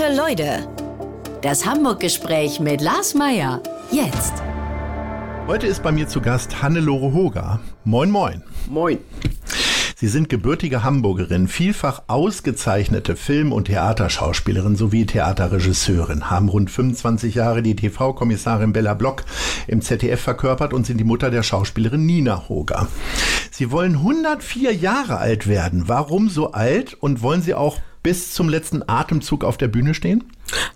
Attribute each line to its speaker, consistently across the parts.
Speaker 1: Gute Leute. Das Hamburg-Gespräch mit Lars Meier. Jetzt.
Speaker 2: Heute ist bei mir zu Gast Hannelore Hoger. Moin, moin.
Speaker 3: Moin.
Speaker 2: Sie sind gebürtige Hamburgerin, vielfach ausgezeichnete Film- und Theaterschauspielerin sowie Theaterregisseurin, haben rund 25 Jahre die TV-Kommissarin Bella Block im ZDF verkörpert und sind die Mutter der Schauspielerin Nina Hoger. Sie wollen 104 Jahre alt werden. Warum so alt und wollen Sie auch bis zum letzten Atemzug auf der Bühne stehen?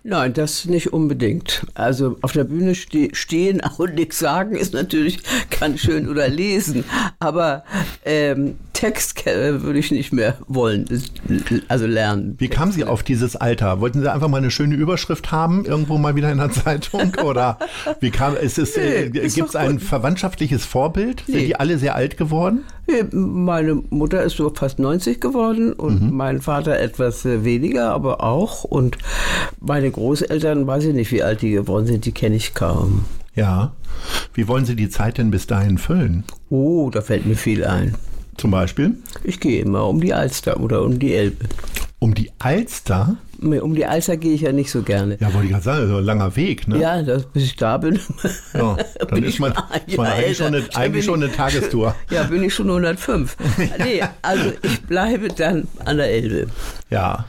Speaker 3: Nein, das nicht unbedingt. Also auf der Bühne ste stehen und nichts sagen ist natürlich ganz schön oder lesen. Aber ähm, Text würde ich nicht mehr wollen, also lernen.
Speaker 2: Wie kamen Sie auf dieses Alter? Wollten Sie einfach mal eine schöne Überschrift haben, irgendwo mal wieder in der Zeitung? Oder wie kam ist es? Äh, Gibt es ein verwandtschaftliches Vorbild? Nee. Sind die alle sehr alt geworden?
Speaker 3: Meine Mutter ist so fast 90 geworden und mhm. mein Vater etwas äh, weniger, aber auch. Und meine Großeltern, weiß ich nicht, wie alt die geworden sind, die kenne ich kaum.
Speaker 2: Ja. Wie wollen Sie die Zeit denn bis dahin füllen?
Speaker 3: Oh, da fällt mir viel ein.
Speaker 2: Zum Beispiel?
Speaker 3: Ich gehe immer um die Alster oder um die Elbe.
Speaker 2: Um die Alster?
Speaker 3: Um die Alster gehe ich ja nicht so gerne.
Speaker 2: Ja, wollte ich gerade sagen, so ein langer Weg, ne?
Speaker 3: Ja, das, bis ich da bin.
Speaker 2: Ja, dann ist man, ist man eigentlich, schon eine, eigentlich schon eine Tagestour.
Speaker 3: Ja, bin ich schon 105. ja. Nee, also ich bleibe dann an der Elbe.
Speaker 2: Ja.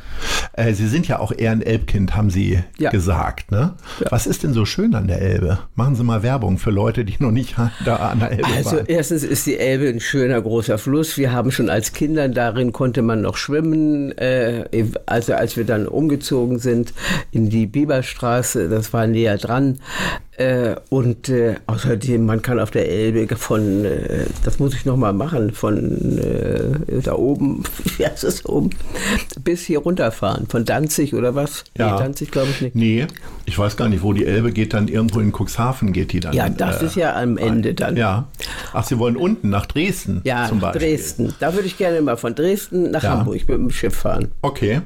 Speaker 2: Äh, Sie sind ja auch eher ein Elbkind, haben Sie ja. gesagt. Ne? Ja. Was ist denn so schön an der Elbe? Machen Sie mal Werbung für Leute, die noch nicht da an der Elbe
Speaker 3: also,
Speaker 2: waren.
Speaker 3: Also erstens ist die Elbe ein schöner großer Fluss. Wir haben schon als Kinder, darin konnte man noch schwimmen. Äh, also als wir dann umgezogen sind in die Biberstraße, das war näher dran, äh, und äh, außerdem, man kann auf der Elbe von, äh, das muss ich nochmal machen, von äh, da oben, wie heißt es oben, bis hier runterfahren. Von Danzig oder was?
Speaker 2: Ja.
Speaker 3: Nee, Danzig glaube ich nicht.
Speaker 2: Nee, ich weiß gar nicht, wo die Elbe geht, dann irgendwo in Cuxhaven geht die dann.
Speaker 3: Ja, das äh, ist ja am Ende dann.
Speaker 2: Ja. Ach, Sie wollen unten nach Dresden
Speaker 3: ja,
Speaker 2: zum Beispiel?
Speaker 3: Dresden. Da würde ich gerne mal von Dresden nach ja. Hamburg mit dem Schiff fahren.
Speaker 2: Okay.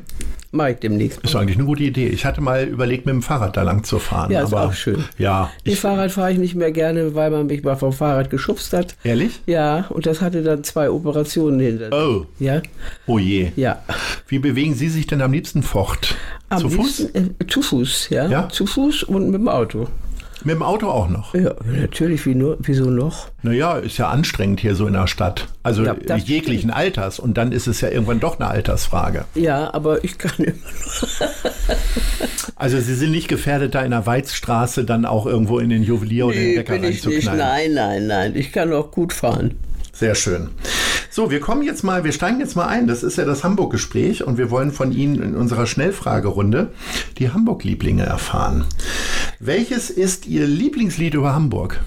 Speaker 3: Mache ich demnächst.
Speaker 2: Ist eigentlich eine gute Idee. Ich hatte mal überlegt, mit dem Fahrrad da lang zu fahren.
Speaker 3: Ja, ist aber, auch schön.
Speaker 2: Ja.
Speaker 3: Mit Fahrrad fahre ich nicht mehr gerne, weil man mich mal vom Fahrrad geschubst hat.
Speaker 2: Ehrlich?
Speaker 3: Ja, und das hatte dann zwei Operationen hinter.
Speaker 2: Oh.
Speaker 3: Ja.
Speaker 2: Oh je.
Speaker 3: Ja.
Speaker 2: Wie bewegen Sie sich denn am liebsten fort?
Speaker 3: Am zu liebsten, Fuß? Äh, zu Fuß, ja. ja. Zu Fuß und mit dem Auto.
Speaker 2: Mit dem Auto auch noch?
Speaker 3: Ja, natürlich. Wie nur, wieso noch?
Speaker 2: Naja, ist ja anstrengend hier so in der Stadt. Also ja, jeglichen stimmt. Alters. Und dann ist es ja irgendwann doch eine Altersfrage.
Speaker 3: Ja, aber ich kann immer noch.
Speaker 2: also Sie sind nicht gefährdet, da in der Weizstraße dann auch irgendwo in den Juwelier nee, oder den Bäcker reinzuknallen?
Speaker 3: Nein, nein, nein. Ich kann auch gut fahren.
Speaker 2: Sehr schön. So, wir kommen jetzt mal, wir steigen jetzt mal ein. Das ist ja das Hamburg-Gespräch und wir wollen von Ihnen in unserer Schnellfragerunde die Hamburg-Lieblinge erfahren. Welches ist Ihr Lieblingslied über Hamburg?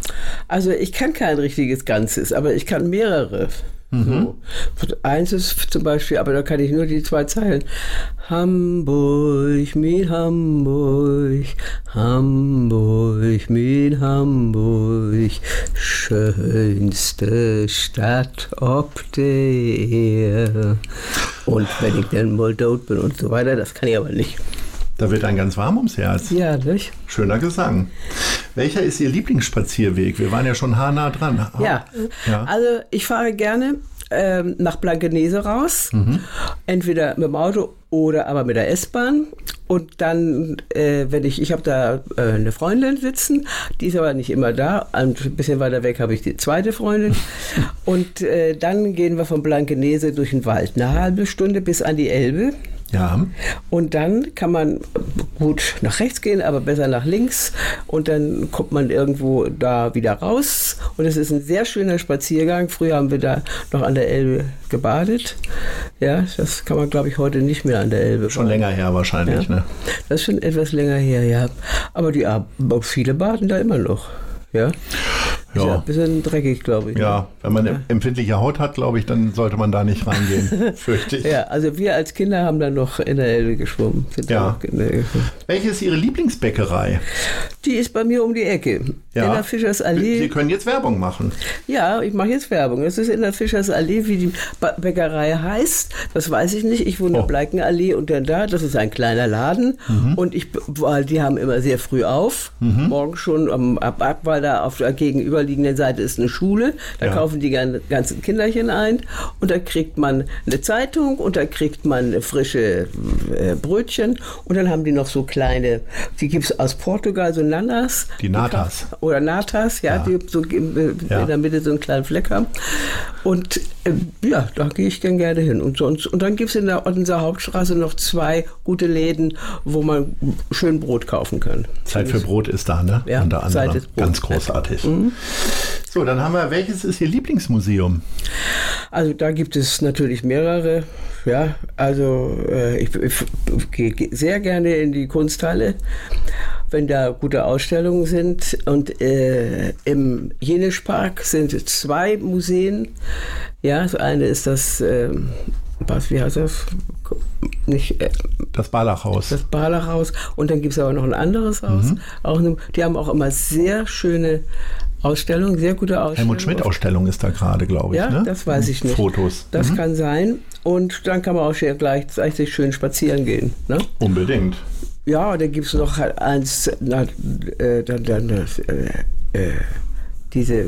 Speaker 3: Also ich kann kein richtiges Ganzes, aber ich kann mehrere. Mhm. Eins ist zum Beispiel, aber da kann ich nur die zwei Zeilen. Hamburg, mit Hamburg, Hamburg, mit Hamburg, schönste Stadt ob der. Und wenn ich dann mal tot bin und so weiter, das kann ich aber nicht.
Speaker 2: Da wird ein ganz warm ums Herz.
Speaker 3: Ja, nicht?
Speaker 2: Schöner Gesang. Welcher ist Ihr Lieblingsspazierweg? Wir waren ja schon haarnah dran.
Speaker 3: Ja, ja. also ich fahre gerne ähm, nach Blankenese raus. Mhm. Entweder mit dem Auto oder aber mit der S-Bahn. Und dann, äh, wenn ich, ich habe da äh, eine Freundin sitzen, die ist aber nicht immer da. Ein bisschen weiter weg habe ich die zweite Freundin. Und äh, dann gehen wir von Blankenese durch den Wald. Eine halbe Stunde bis an die Elbe.
Speaker 2: Ja.
Speaker 3: Und dann kann man gut nach rechts gehen, aber besser nach links. Und dann kommt man irgendwo da wieder raus. Und es ist ein sehr schöner Spaziergang. Früher haben wir da noch an der Elbe gebadet. Ja, das kann man, glaube ich, heute nicht mehr an der Elbe.
Speaker 2: Schon baden. länger her wahrscheinlich,
Speaker 3: ja.
Speaker 2: ne?
Speaker 3: Das ist schon etwas länger her, ja. Aber die viele baden da immer noch. Ja. Ja. ja. Ein bisschen dreckig, glaube ich.
Speaker 2: Ja, ne? wenn man ja. empfindliche Haut hat, glaube ich, dann sollte man da nicht reingehen, fürchte ich.
Speaker 3: Ja, also wir als Kinder haben dann noch in der Elbe geschwommen.
Speaker 2: Ja. Welche ist Ihre Lieblingsbäckerei?
Speaker 3: Die ist bei mir um die Ecke.
Speaker 2: Ja.
Speaker 3: In der Fischersallee.
Speaker 2: Sie können jetzt Werbung machen.
Speaker 3: Ja, ich mache jetzt Werbung. Es ist in der Fischersallee, wie die Bäckerei heißt. Das weiß ich nicht. Ich wohne in
Speaker 2: Oh.
Speaker 3: der Bleikenallee und dann da. Das ist ein kleiner Laden.
Speaker 2: Mhm.
Speaker 3: Und ich, weil die haben immer sehr früh auf. Morgen schon am, ab, ab, weil da auf der gegenüberliegenden Seite ist eine Schule. Da
Speaker 2: Ja.
Speaker 3: kaufen die gan- ganzen Kinderchen ein. Und da kriegt man eine Zeitung und da kriegt man frische äh, Brötchen. Und dann haben die noch so kleine, die gibt es aus Portugal, so Nanas.
Speaker 2: Die Natas.
Speaker 3: Oder Natas, ja,
Speaker 2: Ja.
Speaker 3: die so in
Speaker 2: Ja.
Speaker 3: der Mitte so einen kleinen Fleck haben. Und äh, ja, da gehe ich dann gerne hin. Und, sonst, und dann gibt es in der Ottenser Hauptstraße noch zwei gute Läden, wo man schön Brot kaufen kann.
Speaker 2: Zeit für Brot ist da, ne?
Speaker 3: Ja,
Speaker 2: Unter anderem.
Speaker 3: Zeit ist Brot.
Speaker 2: Ganz großartig. So, dann haben wir, welches ist Ihr Lieblingsmuseum?
Speaker 3: Also da gibt es natürlich mehrere. Ja, also äh, ich, ich, gehe sehr gerne in die Kunsthalle, wenn da gute Ausstellungen sind. Und äh, im Jenischpark sind zwei Museen. Ja, das eine ist das, ähm, was, wie heißt das? Nicht, äh,
Speaker 2: Das Barlachhaus.
Speaker 3: das Barlachhaus. Und dann gibt es aber noch ein anderes Haus.
Speaker 2: Mhm.
Speaker 3: Auch die haben auch immer sehr schöne Ausstellungen, sehr gute Ausstellungen.
Speaker 2: Helmut Schmidt-Ausstellung ist da gerade, glaube ich.
Speaker 3: Ja,
Speaker 2: ne?
Speaker 3: das weiß ich nicht.
Speaker 2: Fotos.
Speaker 3: Das kann sein. Und dann kann man auch sehr gleichzeitig schön spazieren gehen. Ne?
Speaker 2: Unbedingt.
Speaker 3: Ja, da gibt es noch halt eins, na, äh, dann, dann äh, äh, diese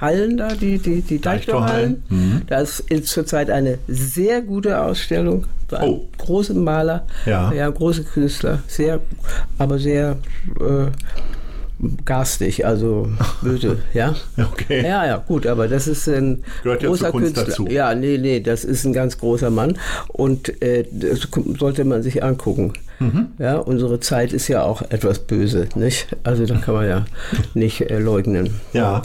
Speaker 3: Hallen da, die, die, die
Speaker 2: Deichtorhallen.
Speaker 3: Deichtorhallen. Da ist zurzeit eine sehr gute Ausstellung.
Speaker 2: Oh.
Speaker 3: großen Maler,
Speaker 2: Ja.
Speaker 3: ja, große Künstler, sehr, aber sehr äh, garstig, also böse, ja.
Speaker 2: Okay.
Speaker 3: Ja, ja, gut, aber das ist ein
Speaker 2: Gehört ja
Speaker 3: großer
Speaker 2: Kunst
Speaker 3: Künstler.
Speaker 2: dazu.
Speaker 3: Ja, nee, nee, das ist ein ganz großer Mann und äh, das sollte man sich angucken.
Speaker 2: Mhm.
Speaker 3: Ja, unsere Zeit ist ja auch etwas böse, nicht? Also da kann man ja nicht äh, leugnen.
Speaker 2: Ja.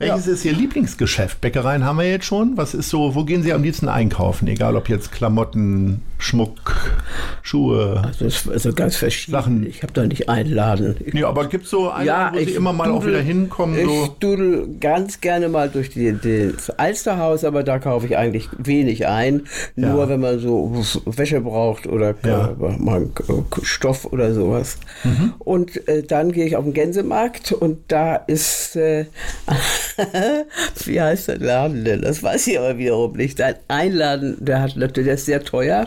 Speaker 2: Welches ist Ihr Lieblingsgeschäft? Bäckereien haben wir jetzt schon. Was ist so, wo gehen Sie am liebsten einkaufen? Egal ob jetzt Klamotten, Schmuck, Schuhe.
Speaker 3: Das ist also ganz verschieden.
Speaker 2: Sachen-
Speaker 3: Ich habe da nicht einen Laden. Ich,
Speaker 2: Nee, aber gibt es so einen, wo Sie immer mal auch wieder hinkommen?
Speaker 3: Ich
Speaker 2: So?
Speaker 3: dudel ganz gerne mal durch die, das Alsterhaus, aber da kaufe ich eigentlich wenig ein. Nur
Speaker 2: Ja.
Speaker 3: wenn man so Wäsche braucht oder
Speaker 2: Ja.
Speaker 3: Stoff oder sowas. Und äh, dann gehe ich auf den Gänsemarkt und da ist, äh, wie heißt der Laden denn? Das weiß ich aber wiederum nicht. Ein Einladen, der hat natürlich, der ist sehr teuer.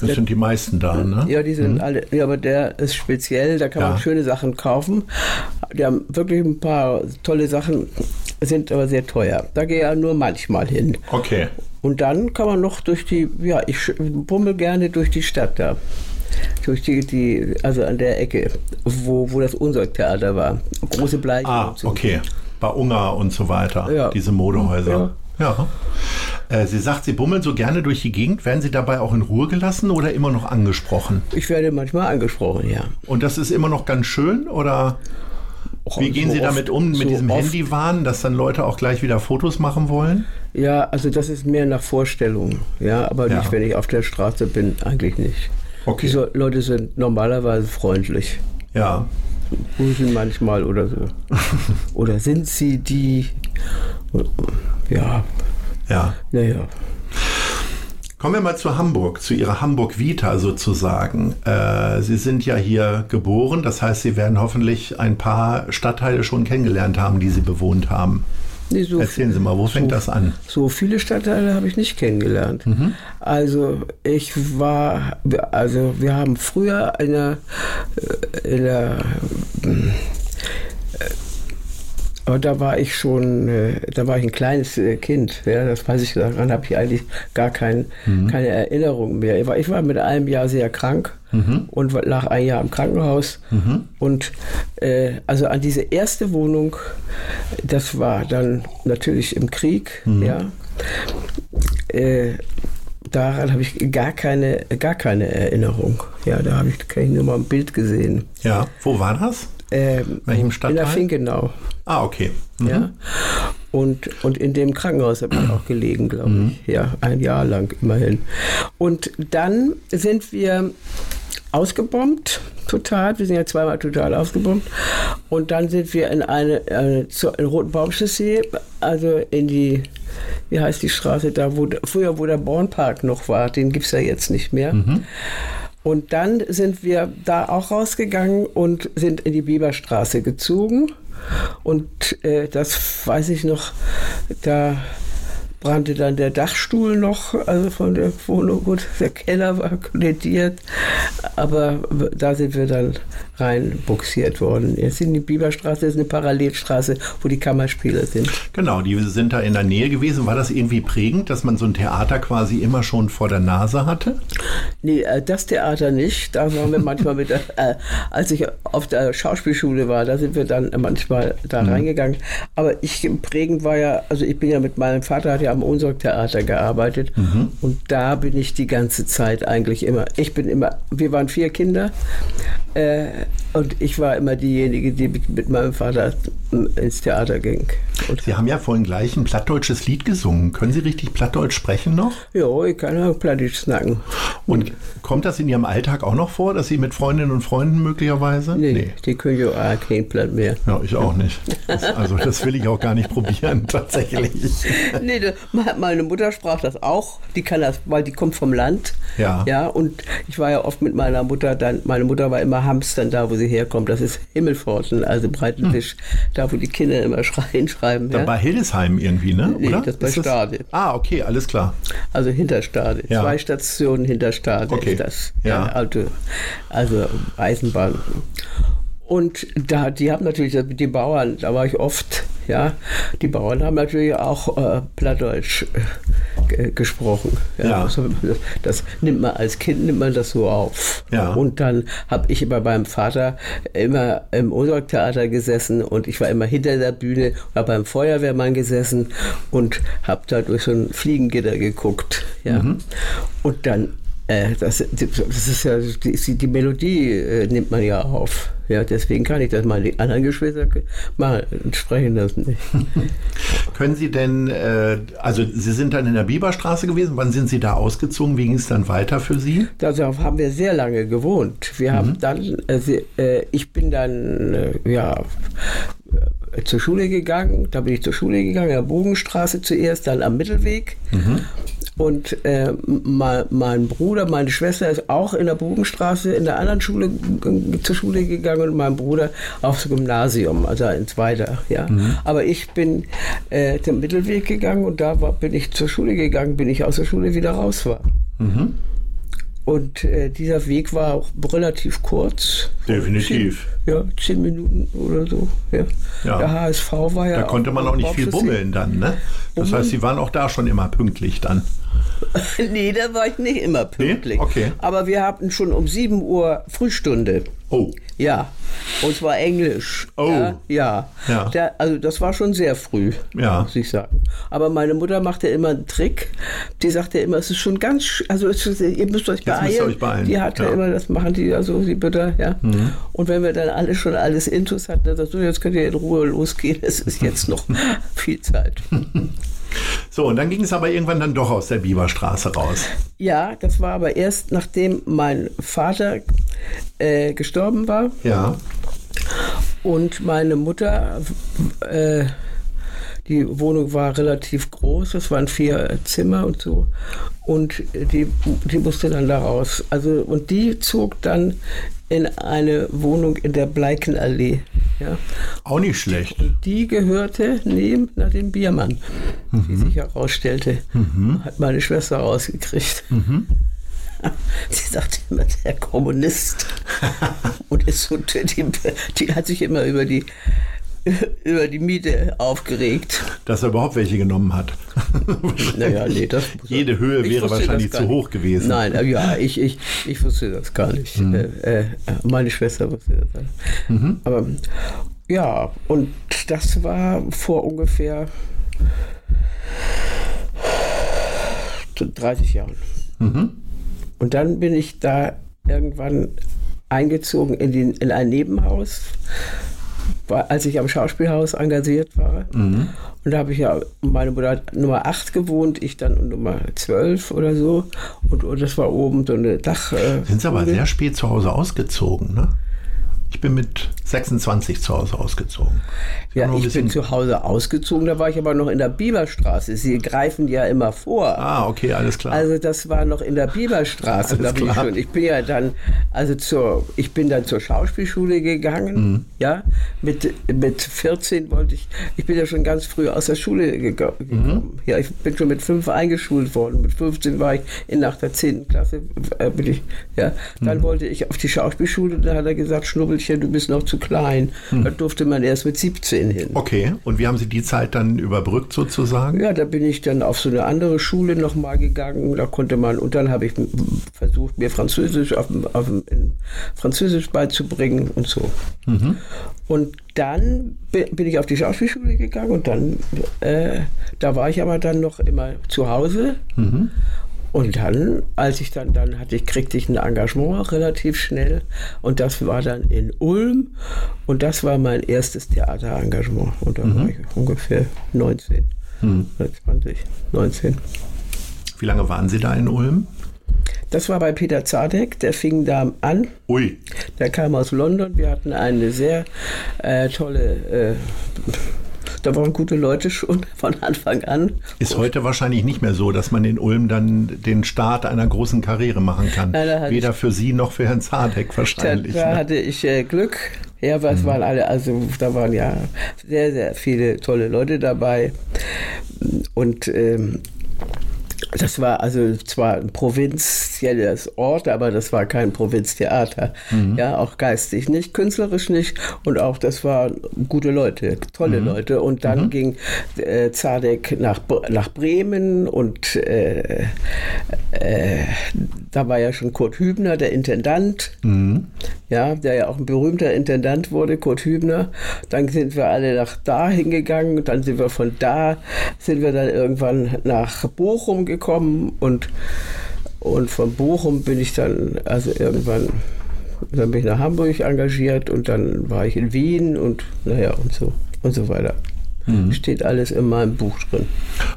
Speaker 2: Das sind die meisten da, ne?
Speaker 3: Ja, die sind alle, ja, aber der ist speziell, da kann
Speaker 2: Ja.
Speaker 3: man schöne Sachen kaufen. Die haben wirklich ein paar tolle Sachen, sind aber sehr teuer. Da gehe ich ja nur manchmal hin.
Speaker 2: Okay.
Speaker 3: Und dann kann man noch durch die, ja, ich bummel gerne durch die Stadt da. Durch die, die also an der Ecke, wo, wo das Unsorgtheater war. Große Bleiche.
Speaker 2: Ah, okay. Bei Ungar und so weiter.
Speaker 3: Ja.
Speaker 2: Diese Modehäuser. Ja. Äh, Sie sagt, Sie bummeln so gerne durch die Gegend. Werden Sie dabei auch in Ruhe gelassen oder immer noch angesprochen?
Speaker 3: Ich werde manchmal angesprochen, ja.
Speaker 2: Und das ist immer noch ganz schön oder wie gehen
Speaker 3: so
Speaker 2: Sie damit um mit
Speaker 3: so
Speaker 2: diesem. Handywahn, dass dann Leute auch gleich wieder Fotos machen wollen?
Speaker 3: Ja, also das ist mehr nach Vorstellung, ja, aber
Speaker 2: Ja.
Speaker 3: nicht, wenn ich auf der Straße bin, eigentlich nicht.
Speaker 2: Okay.
Speaker 3: Diese Leute sind normalerweise freundlich.
Speaker 2: Ja.
Speaker 3: Grüßen manchmal oder so. oder sind sie die? Ja,
Speaker 2: Ja.
Speaker 3: naja.
Speaker 2: Kommen wir mal zu Hamburg, zu Ihrer Hamburg-Vita sozusagen. Äh, Sie sind ja hier geboren, das heißt, Sie werden hoffentlich ein paar Stadtteile schon kennengelernt haben, die Sie bewohnt haben.
Speaker 3: Nee, so,
Speaker 2: Erzählen Sie mal, wo fängt das an?
Speaker 3: so viele Stadtteile habe ich nicht kennengelernt.
Speaker 2: Mhm.
Speaker 3: Also ich war, also wir haben früher in der, äh, in der aber da war ich schon, äh, da war ich ein kleines äh, Kind. Ja, das weiß ich, daran habe ich eigentlich gar kein, keine Erinnerung mehr. Ich war, ich war mit einem Jahr sehr krank und war- lag ein Jahr im Krankenhaus. Und äh, also an diese erste Wohnung, das war dann natürlich im Krieg, ja. Äh, daran habe ich gar keine, gar keine Erinnerung. Ja, da habe ich, kann ich nur mal ein Bild gesehen.
Speaker 2: Ja, wo war das?
Speaker 3: Ähm,
Speaker 2: Welchem
Speaker 3: in
Speaker 2: Stadtteil?
Speaker 3: der Finkenau.
Speaker 2: Ah, okay. Mhm.
Speaker 3: Ja. Und, und in dem Krankenhaus habe ich auch gelegen, glaube ich. Ja, ein Jahr lang immerhin. Und dann sind wir ausgebombt, total. Wir sind ja zweimal total ausgebombt. Und dann sind wir in eine, eine zur in Roten Baumchaussee, also in die, wie heißt die Straße da, wo früher wo der Bornpark noch war, den gibt es ja jetzt nicht mehr. Und dann sind wir da auch rausgegangen und sind in die Bieberstraße gezogen. Und äh, das weiß ich noch, da brannte dann der Dachstuhl noch, also von der Wohnung. Gut, der Keller war kollidiert, aber da sind wir dann rein buxiert worden. Jetzt in die Biberstraße, das ist eine Parallelstraße, wo die Kammerspiele sind.
Speaker 2: Genau, die sind da in der Nähe gewesen. War das irgendwie prägend, dass man so ein Theater quasi immer schon vor der Nase hatte?
Speaker 3: Nee, äh, das Theater nicht. Da waren wir manchmal mit, der, äh, als ich auf der Schauspielschule war, da sind wir dann manchmal da mhm. reingegangen. Aber ich prägend war ja, also ich bin ja mit meinem Vater, hat ja am Unsorg-Theater gearbeitet mhm. und da bin ich die ganze Zeit eigentlich immer. Ich bin immer, wir waren vier Kinder. Äh, und ich war immer diejenige, die mit, mit meinem Vater ins Theater ging.
Speaker 2: Und Sie haben ja vorhin gleich ein plattdeutsches Lied gesungen. Können Sie richtig Plattdeutsch sprechen noch?
Speaker 3: Ja, ich kann auch Plattdeutsch snacken.
Speaker 2: Und kommt das in Ihrem Alltag auch noch vor, dass Sie mit Freundinnen und Freunden möglicherweise?
Speaker 3: Nee, nee. die können ja auch kein Platt mehr.
Speaker 2: Ja, ich auch nicht. Das, also das will ich auch gar nicht probieren, tatsächlich.
Speaker 3: Nee, meine Mutter sprach das auch. Die kann das, weil die kommt vom Land. Ja. Ja, und ich war ja oft mit meiner Mutter dann, meine Mutter war immer Hamstern da, wo sie herkommt. Das ist Himmelforten, also Breitenfisch, hm. da wo die Kinder immer schreien, schreiben.
Speaker 2: Da ja? bei Hildesheim irgendwie, ne?
Speaker 3: Nee, Oder? das bei ist Stade.
Speaker 2: Ah, okay, alles klar.
Speaker 3: Also hinter Stade. Ja. Zwei Stationen hinter Stade okay. ist das. Ja. Auto, also Eisenbahn. Und da, die haben natürlich, die Bauern, da war ich oft, ja, die Bauern haben natürlich auch äh, Plattdeutsch äh, gesprochen. Ja. ja. Also, das nimmt man als Kind nimmt man das so auf. Ja. Und dann habe ich immer beim Vater immer im Osorg-Theater gesessen und ich war immer hinter der Bühne habe beim Feuerwehrmann gesessen und habe da durch so ein Fliegengitter geguckt. Ja. Mhm. Und dann das, das, ist ja die, die Melodie äh, nimmt man ja auf. Ja, deswegen kann ich das mal die anderen Geschwister mal sprechen lassen. Nicht.
Speaker 2: Können Sie denn, äh, also Sie sind dann in der Biberstraße gewesen, wann sind Sie da ausgezogen? Wie ging es dann weiter für Sie?
Speaker 3: Darauf haben wir sehr lange gewohnt. Wir mhm. haben dann, äh, ich bin dann, äh, ja, zur Schule gegangen, da bin ich zur Schule gegangen, in der Bogenstraße zuerst, dann am Mittelweg. Mhm. Und äh, mein, mein, Bruder, meine Schwester ist auch in der Bogenstraße in der anderen Schule zur Schule gegangen und mein Bruder aufs Gymnasium, also ins Weiter. Ja. Mhm. Aber ich bin äh, den Mittelweg gegangen und da war, bin ich zur Schule gegangen, bin ich aus der Schule wieder raus war. Mhm. Und äh, dieser Weg war auch relativ kurz.
Speaker 2: Definitiv.
Speaker 3: Zehn, ja, zehn Minuten oder so. Ja. ja. Der HSV war ja.
Speaker 2: Da konnte man auch nicht viel bummeln dann, ne? Das heißt, Sie waren auch da schon immer pünktlich dann.
Speaker 3: nee, da war ich nicht immer pünktlich.
Speaker 2: Nee? Okay.
Speaker 3: Aber wir hatten schon um 7 Uhr Frühstunde.
Speaker 2: Oh.
Speaker 3: Ja. Und zwar Englisch.
Speaker 2: Oh.
Speaker 3: Ja. ja.
Speaker 2: ja.
Speaker 3: Der, also das war schon sehr früh,
Speaker 2: ja.
Speaker 3: muss ich sagen. Aber meine Mutter machte immer einen Trick. Die sagte immer, es ist schon ganz, also ist, ihr müsst euch beeilen. Müsst euch beeilen. Die hatte ja. immer, das machen die ja so, die Bitte, ja. Mhm. Und wenn wir dann alle schon alles Intus hatten, dann sagst du, jetzt könnt ihr in Ruhe losgehen. Es ist jetzt noch viel Zeit.
Speaker 2: So, und dann ging es aber irgendwann dann doch aus der Biberstraße raus.
Speaker 3: Ja, das war aber erst nachdem mein Vater äh, gestorben war.
Speaker 2: Ja.
Speaker 3: Und meine Mutter, äh, die Wohnung war relativ groß, es waren vier Zimmer und so. Und die, die musste dann da raus. Also, und die zog dann in eine Wohnung in der Bleikenallee. Ja.
Speaker 2: Auch nicht schlecht.
Speaker 3: Und die gehörte neben nach dem Biermann, mhm. wie sich herausstellte. Mhm. Hat meine Schwester rausgekriegt. Mhm. Sie sagte immer, der Kommunist. Und ist so, die, die hat sich immer über die über die Miete aufgeregt.
Speaker 2: Dass er überhaupt welche genommen hat.
Speaker 3: naja, nee, das.
Speaker 2: Jede Höhe wäre wahrscheinlich zu hoch gewesen.
Speaker 3: Nein, äh, ja, ich, ich, ich wusste das gar nicht. Mhm. Äh, äh, meine Schwester wusste das. Mhm. Aber ja, und das war vor ungefähr 30 Jahren. Mhm. Und dann bin ich da irgendwann eingezogen in, den, in ein Nebenhaus als ich am Schauspielhaus engagiert war. Mhm. Und da habe ich ja, meine Mutter hat Nummer 8 gewohnt, ich dann Nummer 12 oder so. Und, und das war oben so eine Dach.
Speaker 2: Sind Sie aber sehr spät zu Hause ausgezogen, ne? Ich bin mit 26 zu Hause ausgezogen.
Speaker 3: Ja, ich bin zu Hause ausgezogen, da war ich aber noch in der Bieberstraße. Sie greifen ja immer vor.
Speaker 2: Ah, okay, alles klar.
Speaker 3: Also das war noch in der Bieberstraße. da bin ich, schon, ich bin ja dann, also zur, ich bin dann zur Schauspielschule gegangen. Mhm. Ja, mit, mit 14 wollte ich, ich bin ja schon ganz früh aus der Schule gekommen. Mhm. Ja, ich bin schon mit fünf eingeschult worden. Mit 15 war ich in nach der 10. Klasse, äh, bin ich, ja. Dann mhm. wollte ich auf die Schauspielschule, da hat er gesagt, Schnubbelchen, du bist noch zu klein. Hm. Da durfte man erst mit 17 hin.
Speaker 2: Okay, und wie haben Sie die Zeit dann überbrückt sozusagen?
Speaker 3: Ja, da bin ich dann auf so eine andere Schule nochmal gegangen. Da konnte man, und dann habe ich versucht, mir Französisch auf, auf, Französisch beizubringen und so. Mhm. Und dann bin ich auf die Schauspielschule gegangen und dann, äh, da war ich aber dann noch immer zu Hause. Mhm. Und dann, als ich dann, dann hatte ich, kriegte ich ein Engagement relativ schnell und das war dann in Ulm und das war mein erstes Theaterengagement und da mhm. war ich ungefähr 19, mhm. 20, 19.
Speaker 2: Wie lange waren Sie da in Ulm?
Speaker 3: Das war bei Peter Zadek, der fing da an.
Speaker 2: Ui.
Speaker 3: Der kam aus London. Wir hatten eine sehr äh, tolle äh, da waren gute Leute schon von Anfang an.
Speaker 2: Ist heute wahrscheinlich nicht mehr so, dass man in Ulm dann den Start einer großen Karriere machen kann. Ja, Weder für Sie noch für Herrn Zadek wahrscheinlich.
Speaker 3: Da, da ne? hatte ich äh, Glück. Ja, was mhm. waren alle, also da waren ja sehr, sehr viele tolle Leute dabei. Und ähm, das war also zwar ein provinzielles Ort, aber das war kein Provinztheater. Mhm. Ja, auch geistig nicht, künstlerisch nicht. Und auch das waren gute Leute, tolle mhm. Leute. Und dann mhm. ging äh, Zadek nach, nach Bremen und äh, äh, da war ja schon Kurt Hübner, der Intendant. Mhm. Ja, der ja auch ein berühmter Intendant wurde, Kurt Hübner. Dann sind wir alle nach da hingegangen. Dann sind wir von da, sind wir dann irgendwann nach Bochum gekommen gekommen und, und von Bochum bin ich dann, also irgendwann, dann bin ich nach Hamburg engagiert und dann war ich in Wien und naja und so und so weiter. Mhm. Steht alles in meinem Buch drin.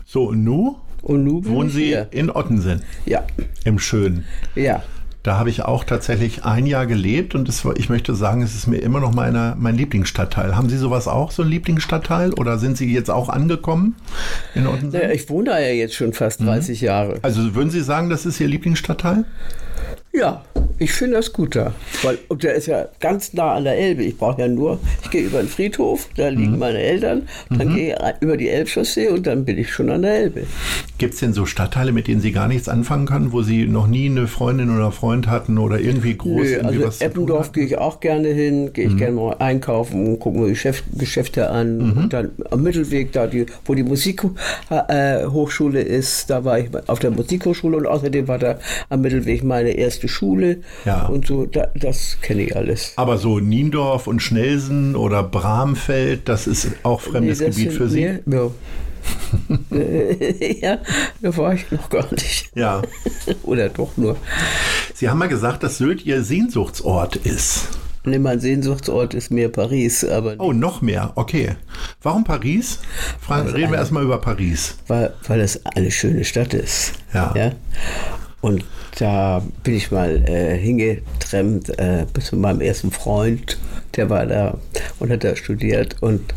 Speaker 2: So, und nu?
Speaker 3: Und nu
Speaker 2: wohnen Sie hier. in Ottensen?
Speaker 3: Ja.
Speaker 2: Im Schönen?
Speaker 3: Ja.
Speaker 2: Da habe ich auch tatsächlich ein Jahr gelebt und das ich möchte sagen, es ist mir immer noch meine, mein Lieblingsstadtteil. Haben Sie sowas auch, so ein Lieblingsstadtteil? Oder sind Sie jetzt auch angekommen
Speaker 3: in Naja, ich wohne da ja jetzt schon fast 30 mhm. Jahre.
Speaker 2: Also würden Sie sagen, das ist Ihr Lieblingsstadtteil?
Speaker 3: Ja, ich finde das gut da. Weil, und der ist ja ganz nah an der Elbe. Ich brauche ja nur, ich gehe über den Friedhof, da liegen mhm. meine Eltern, dann mhm. gehe ich über die Elbchaussee und dann bin ich schon an der Elbe.
Speaker 2: Gibt es denn so Stadtteile, mit denen Sie gar nichts anfangen können, wo Sie noch nie eine Freundin oder Freund hatten oder irgendwie groß Nö, irgendwie
Speaker 3: also Eppendorf gehe ich auch gerne hin, gehe ich mhm. gerne mal einkaufen und gucke mir Geschäft, Geschäfte an. Mhm. Und dann am Mittelweg, da die, wo die Musikhochschule äh, ist, da war ich auf der Musikhochschule und außerdem war da am Mittelweg meine erste erste Schule ja. und so, da, das kenne ich alles.
Speaker 2: Aber so Niendorf und Schnelsen oder Bramfeld, das ist auch fremdes nee, Gebiet für Sie?
Speaker 3: ja. ja, da war ich noch gar nicht.
Speaker 2: Ja.
Speaker 3: Oder doch nur.
Speaker 2: Sie haben mal gesagt, dass Sylt Ihr Sehnsuchtsort ist.
Speaker 3: Nee, mein Sehnsuchtsort ist mehr Paris. Aber
Speaker 2: oh, noch mehr, okay. Warum Paris? Fragen, reden wir erstmal über Paris.
Speaker 3: Weil, weil es eine schöne Stadt ist.
Speaker 2: Ja.
Speaker 3: ja? Und da bin ich mal äh, hingetrennt äh, bis zu meinem ersten Freund, der war da und hat da studiert. Und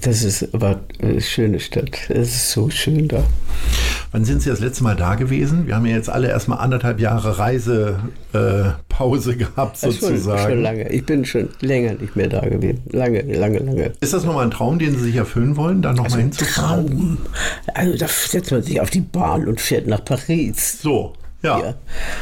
Speaker 3: das ist war eine schöne Stadt. Es ist so schön da.
Speaker 2: Wann sind Sie das letzte Mal da gewesen? Wir haben ja jetzt alle erstmal anderthalb Jahre Reisepause äh, gehabt, sozusagen.
Speaker 3: Schon, schon lange. Ich bin schon länger nicht mehr da gewesen. Lange, lange, lange.
Speaker 2: Ist das nochmal ein Traum, den Sie sich erfüllen wollen, da nochmal also hinzufahren? Traum.
Speaker 3: Also da setzt man sich auf die Bahn und fährt nach Paris.
Speaker 2: So. Ja. ja.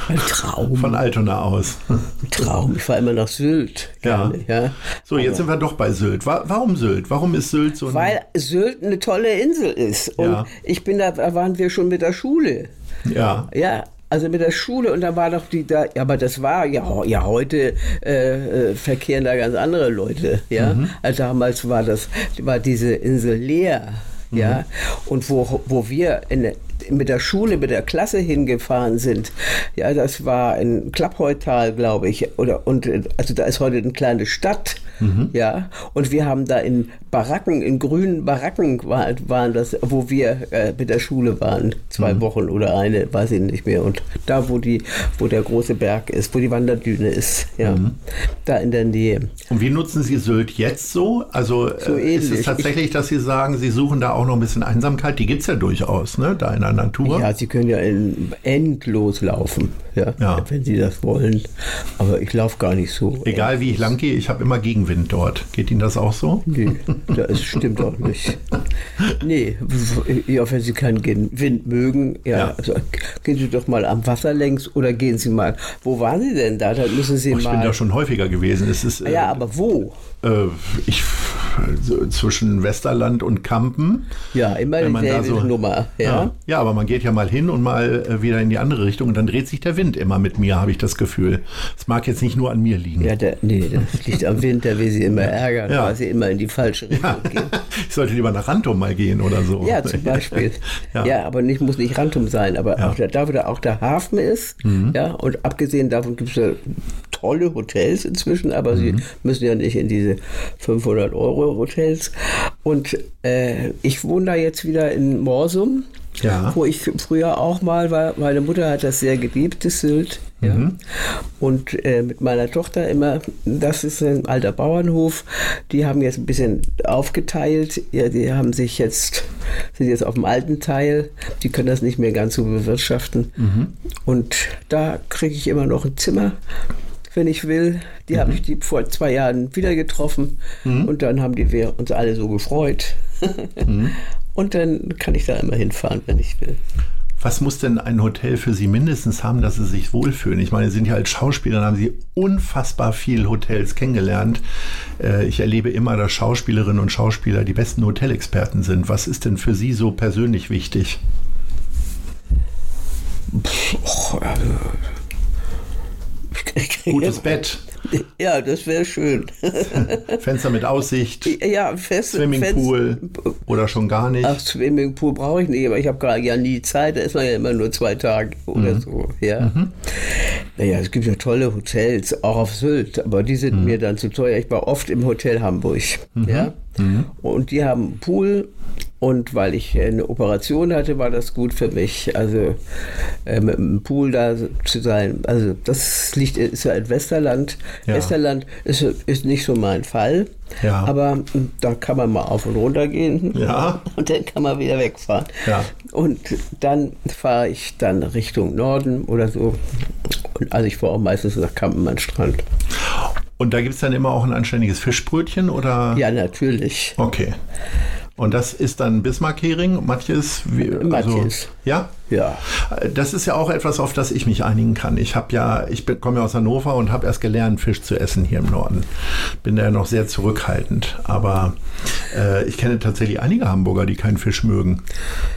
Speaker 3: Ein Traum.
Speaker 2: Von Altona aus.
Speaker 3: Ein Traum. Ich fahre immer nach Sylt. Gerne, ja. ja.
Speaker 2: So, jetzt Aber sind wir doch bei Sylt. Warum Sylt? Warum ist Sylt so?
Speaker 3: Weil Sylt eine tolle Insel ist. Und ja. ich bin da, da waren wir schon mit der Schule.
Speaker 2: Ja.
Speaker 3: Ja, also mit der Schule und da war doch die da, ja, aber das war ja, ja heute äh, äh, verkehren da ganz andere Leute, ja. Mhm. Also damals war das, war diese Insel leer, ja. Mhm. Und wo, wo wir in, mit der Schule, mit der Klasse hingefahren sind. Ja, das war in Klappheutal, glaube ich. Oder, und, also da ist heute eine kleine Stadt. Mhm. Ja, und wir haben da in Baracken, in grünen Baracken war, waren das, wo wir äh, mit der Schule waren. Zwei mhm. Wochen oder eine, weiß ich nicht mehr. Und da, wo die, wo der große Berg ist, wo die Wanderdüne ist. Ja, mhm. da in der Nähe.
Speaker 2: Und wie nutzen Sie Sylt jetzt so? Also so äh, ist es tatsächlich, ich, dass Sie sagen, Sie suchen da auch noch ein bisschen Einsamkeit? Die gibt es ja durchaus, ne? Da in der Natur.
Speaker 3: Ja, Sie können ja endlos laufen, ja, ja. wenn Sie das wollen. Aber ich laufe gar nicht so.
Speaker 2: Egal wie ich lang gehe, ich habe immer Gegenwind dort. Geht Ihnen das auch so?
Speaker 3: Nee, das stimmt auch nicht. Nee, ja, wenn Sie keinen Wind mögen, ja, ja. Also, gehen Sie doch mal am Wasser längs oder gehen Sie mal. Wo waren Sie denn da? Da müssen Sie
Speaker 2: oh, ich
Speaker 3: mal.
Speaker 2: Ich bin da schon häufiger gewesen. Es ist,
Speaker 3: ja, äh, aber wo?
Speaker 2: Äh, ich so zwischen Westerland und Kampen.
Speaker 3: Ja, immer dieselbe so, Nummer. Ja?
Speaker 2: ja? Ja, aber man geht ja mal hin und mal äh, wieder in die andere Richtung und dann dreht sich der Wind immer mit mir, habe ich das Gefühl. Es mag jetzt nicht nur an mir liegen.
Speaker 3: Ja, der, nee, das liegt am Wind, der will sie immer ärgern, ja. weil sie immer in die falsche Richtung ja. gehen.
Speaker 2: Ich sollte lieber nach Rantum mal gehen oder so.
Speaker 3: Ja, zum Beispiel. ja. ja, aber nicht, muss nicht Rantum sein, aber auch der, da, wo da auch der Hafen ist, mhm. ja, und abgesehen davon gibt es ja tolle Hotels inzwischen, aber mhm. sie müssen ja nicht in diese 500 Euro Hotels. Und äh, ich wohne da jetzt wieder in Morsum. Ja. Wo ich früher auch mal war, meine Mutter hat das sehr geliebt, das Sylt. Ja. Mhm. Und äh, mit meiner Tochter immer, das ist ein alter Bauernhof, die haben jetzt ein bisschen aufgeteilt. Ja, die haben sich jetzt, sind jetzt auf dem alten Teil, die können das nicht mehr ganz so bewirtschaften. Mhm. Und da kriege ich immer noch ein Zimmer wenn ich will. Die mhm. habe ich die vor zwei Jahren wieder getroffen mhm. und dann haben die wir uns alle so gefreut. mhm. Und dann kann ich da immer hinfahren, wenn ich will.
Speaker 2: Was muss denn ein Hotel für Sie mindestens haben, dass Sie sich wohlfühlen? Ich meine, Sie sind ja als Schauspieler, haben Sie unfassbar viele Hotels kennengelernt. Äh, ich erlebe immer, dass Schauspielerinnen und Schauspieler die besten Hotelexperten sind. Was ist denn für Sie so persönlich wichtig?
Speaker 3: Puh, also
Speaker 2: Gutes Bett.
Speaker 3: Ja, das wäre schön.
Speaker 2: Fenster mit Aussicht.
Speaker 3: Ja, fest,
Speaker 2: Swimmingpool oder schon gar nicht.
Speaker 3: Ach, Swimmingpool brauche ich nicht, aber ich habe gar ja nie Zeit. Da ist man ja immer nur zwei Tage oder mhm. so. Ja. Mhm. Naja, es gibt ja tolle Hotels, auch auf Sylt, aber die sind mhm. mir dann zu teuer. Ich war oft im Hotel Hamburg. Mhm. Ja. Mhm. Und die haben Pool und weil ich eine Operation hatte, war das gut für mich. Also äh, mit dem Pool da zu sein. Also das liegt ist ja in Westerland. Ja. Westerland ist, ist nicht so mein Fall. Ja. Aber da kann man mal auf und runter gehen.
Speaker 2: Ja.
Speaker 3: Und dann kann man wieder wegfahren.
Speaker 2: Ja.
Speaker 3: Und dann fahre ich dann Richtung Norden oder so. Und also ich fahre auch meistens nach Kampenmannstrand.
Speaker 2: Und da gibt es dann immer auch ein anständiges Fischbrötchen oder?
Speaker 3: Ja, natürlich.
Speaker 2: Okay. Und das ist dann Bismarck-Hering, manches. Wie,
Speaker 3: also,
Speaker 2: Ja?
Speaker 3: Ja.
Speaker 2: Das ist ja auch etwas, auf das ich mich einigen kann. Ich habe ja, ich komme ja aus Hannover und habe erst gelernt, Fisch zu essen hier im Norden. Bin da ja noch sehr zurückhaltend. Aber äh, ich kenne tatsächlich einige Hamburger, die keinen Fisch mögen.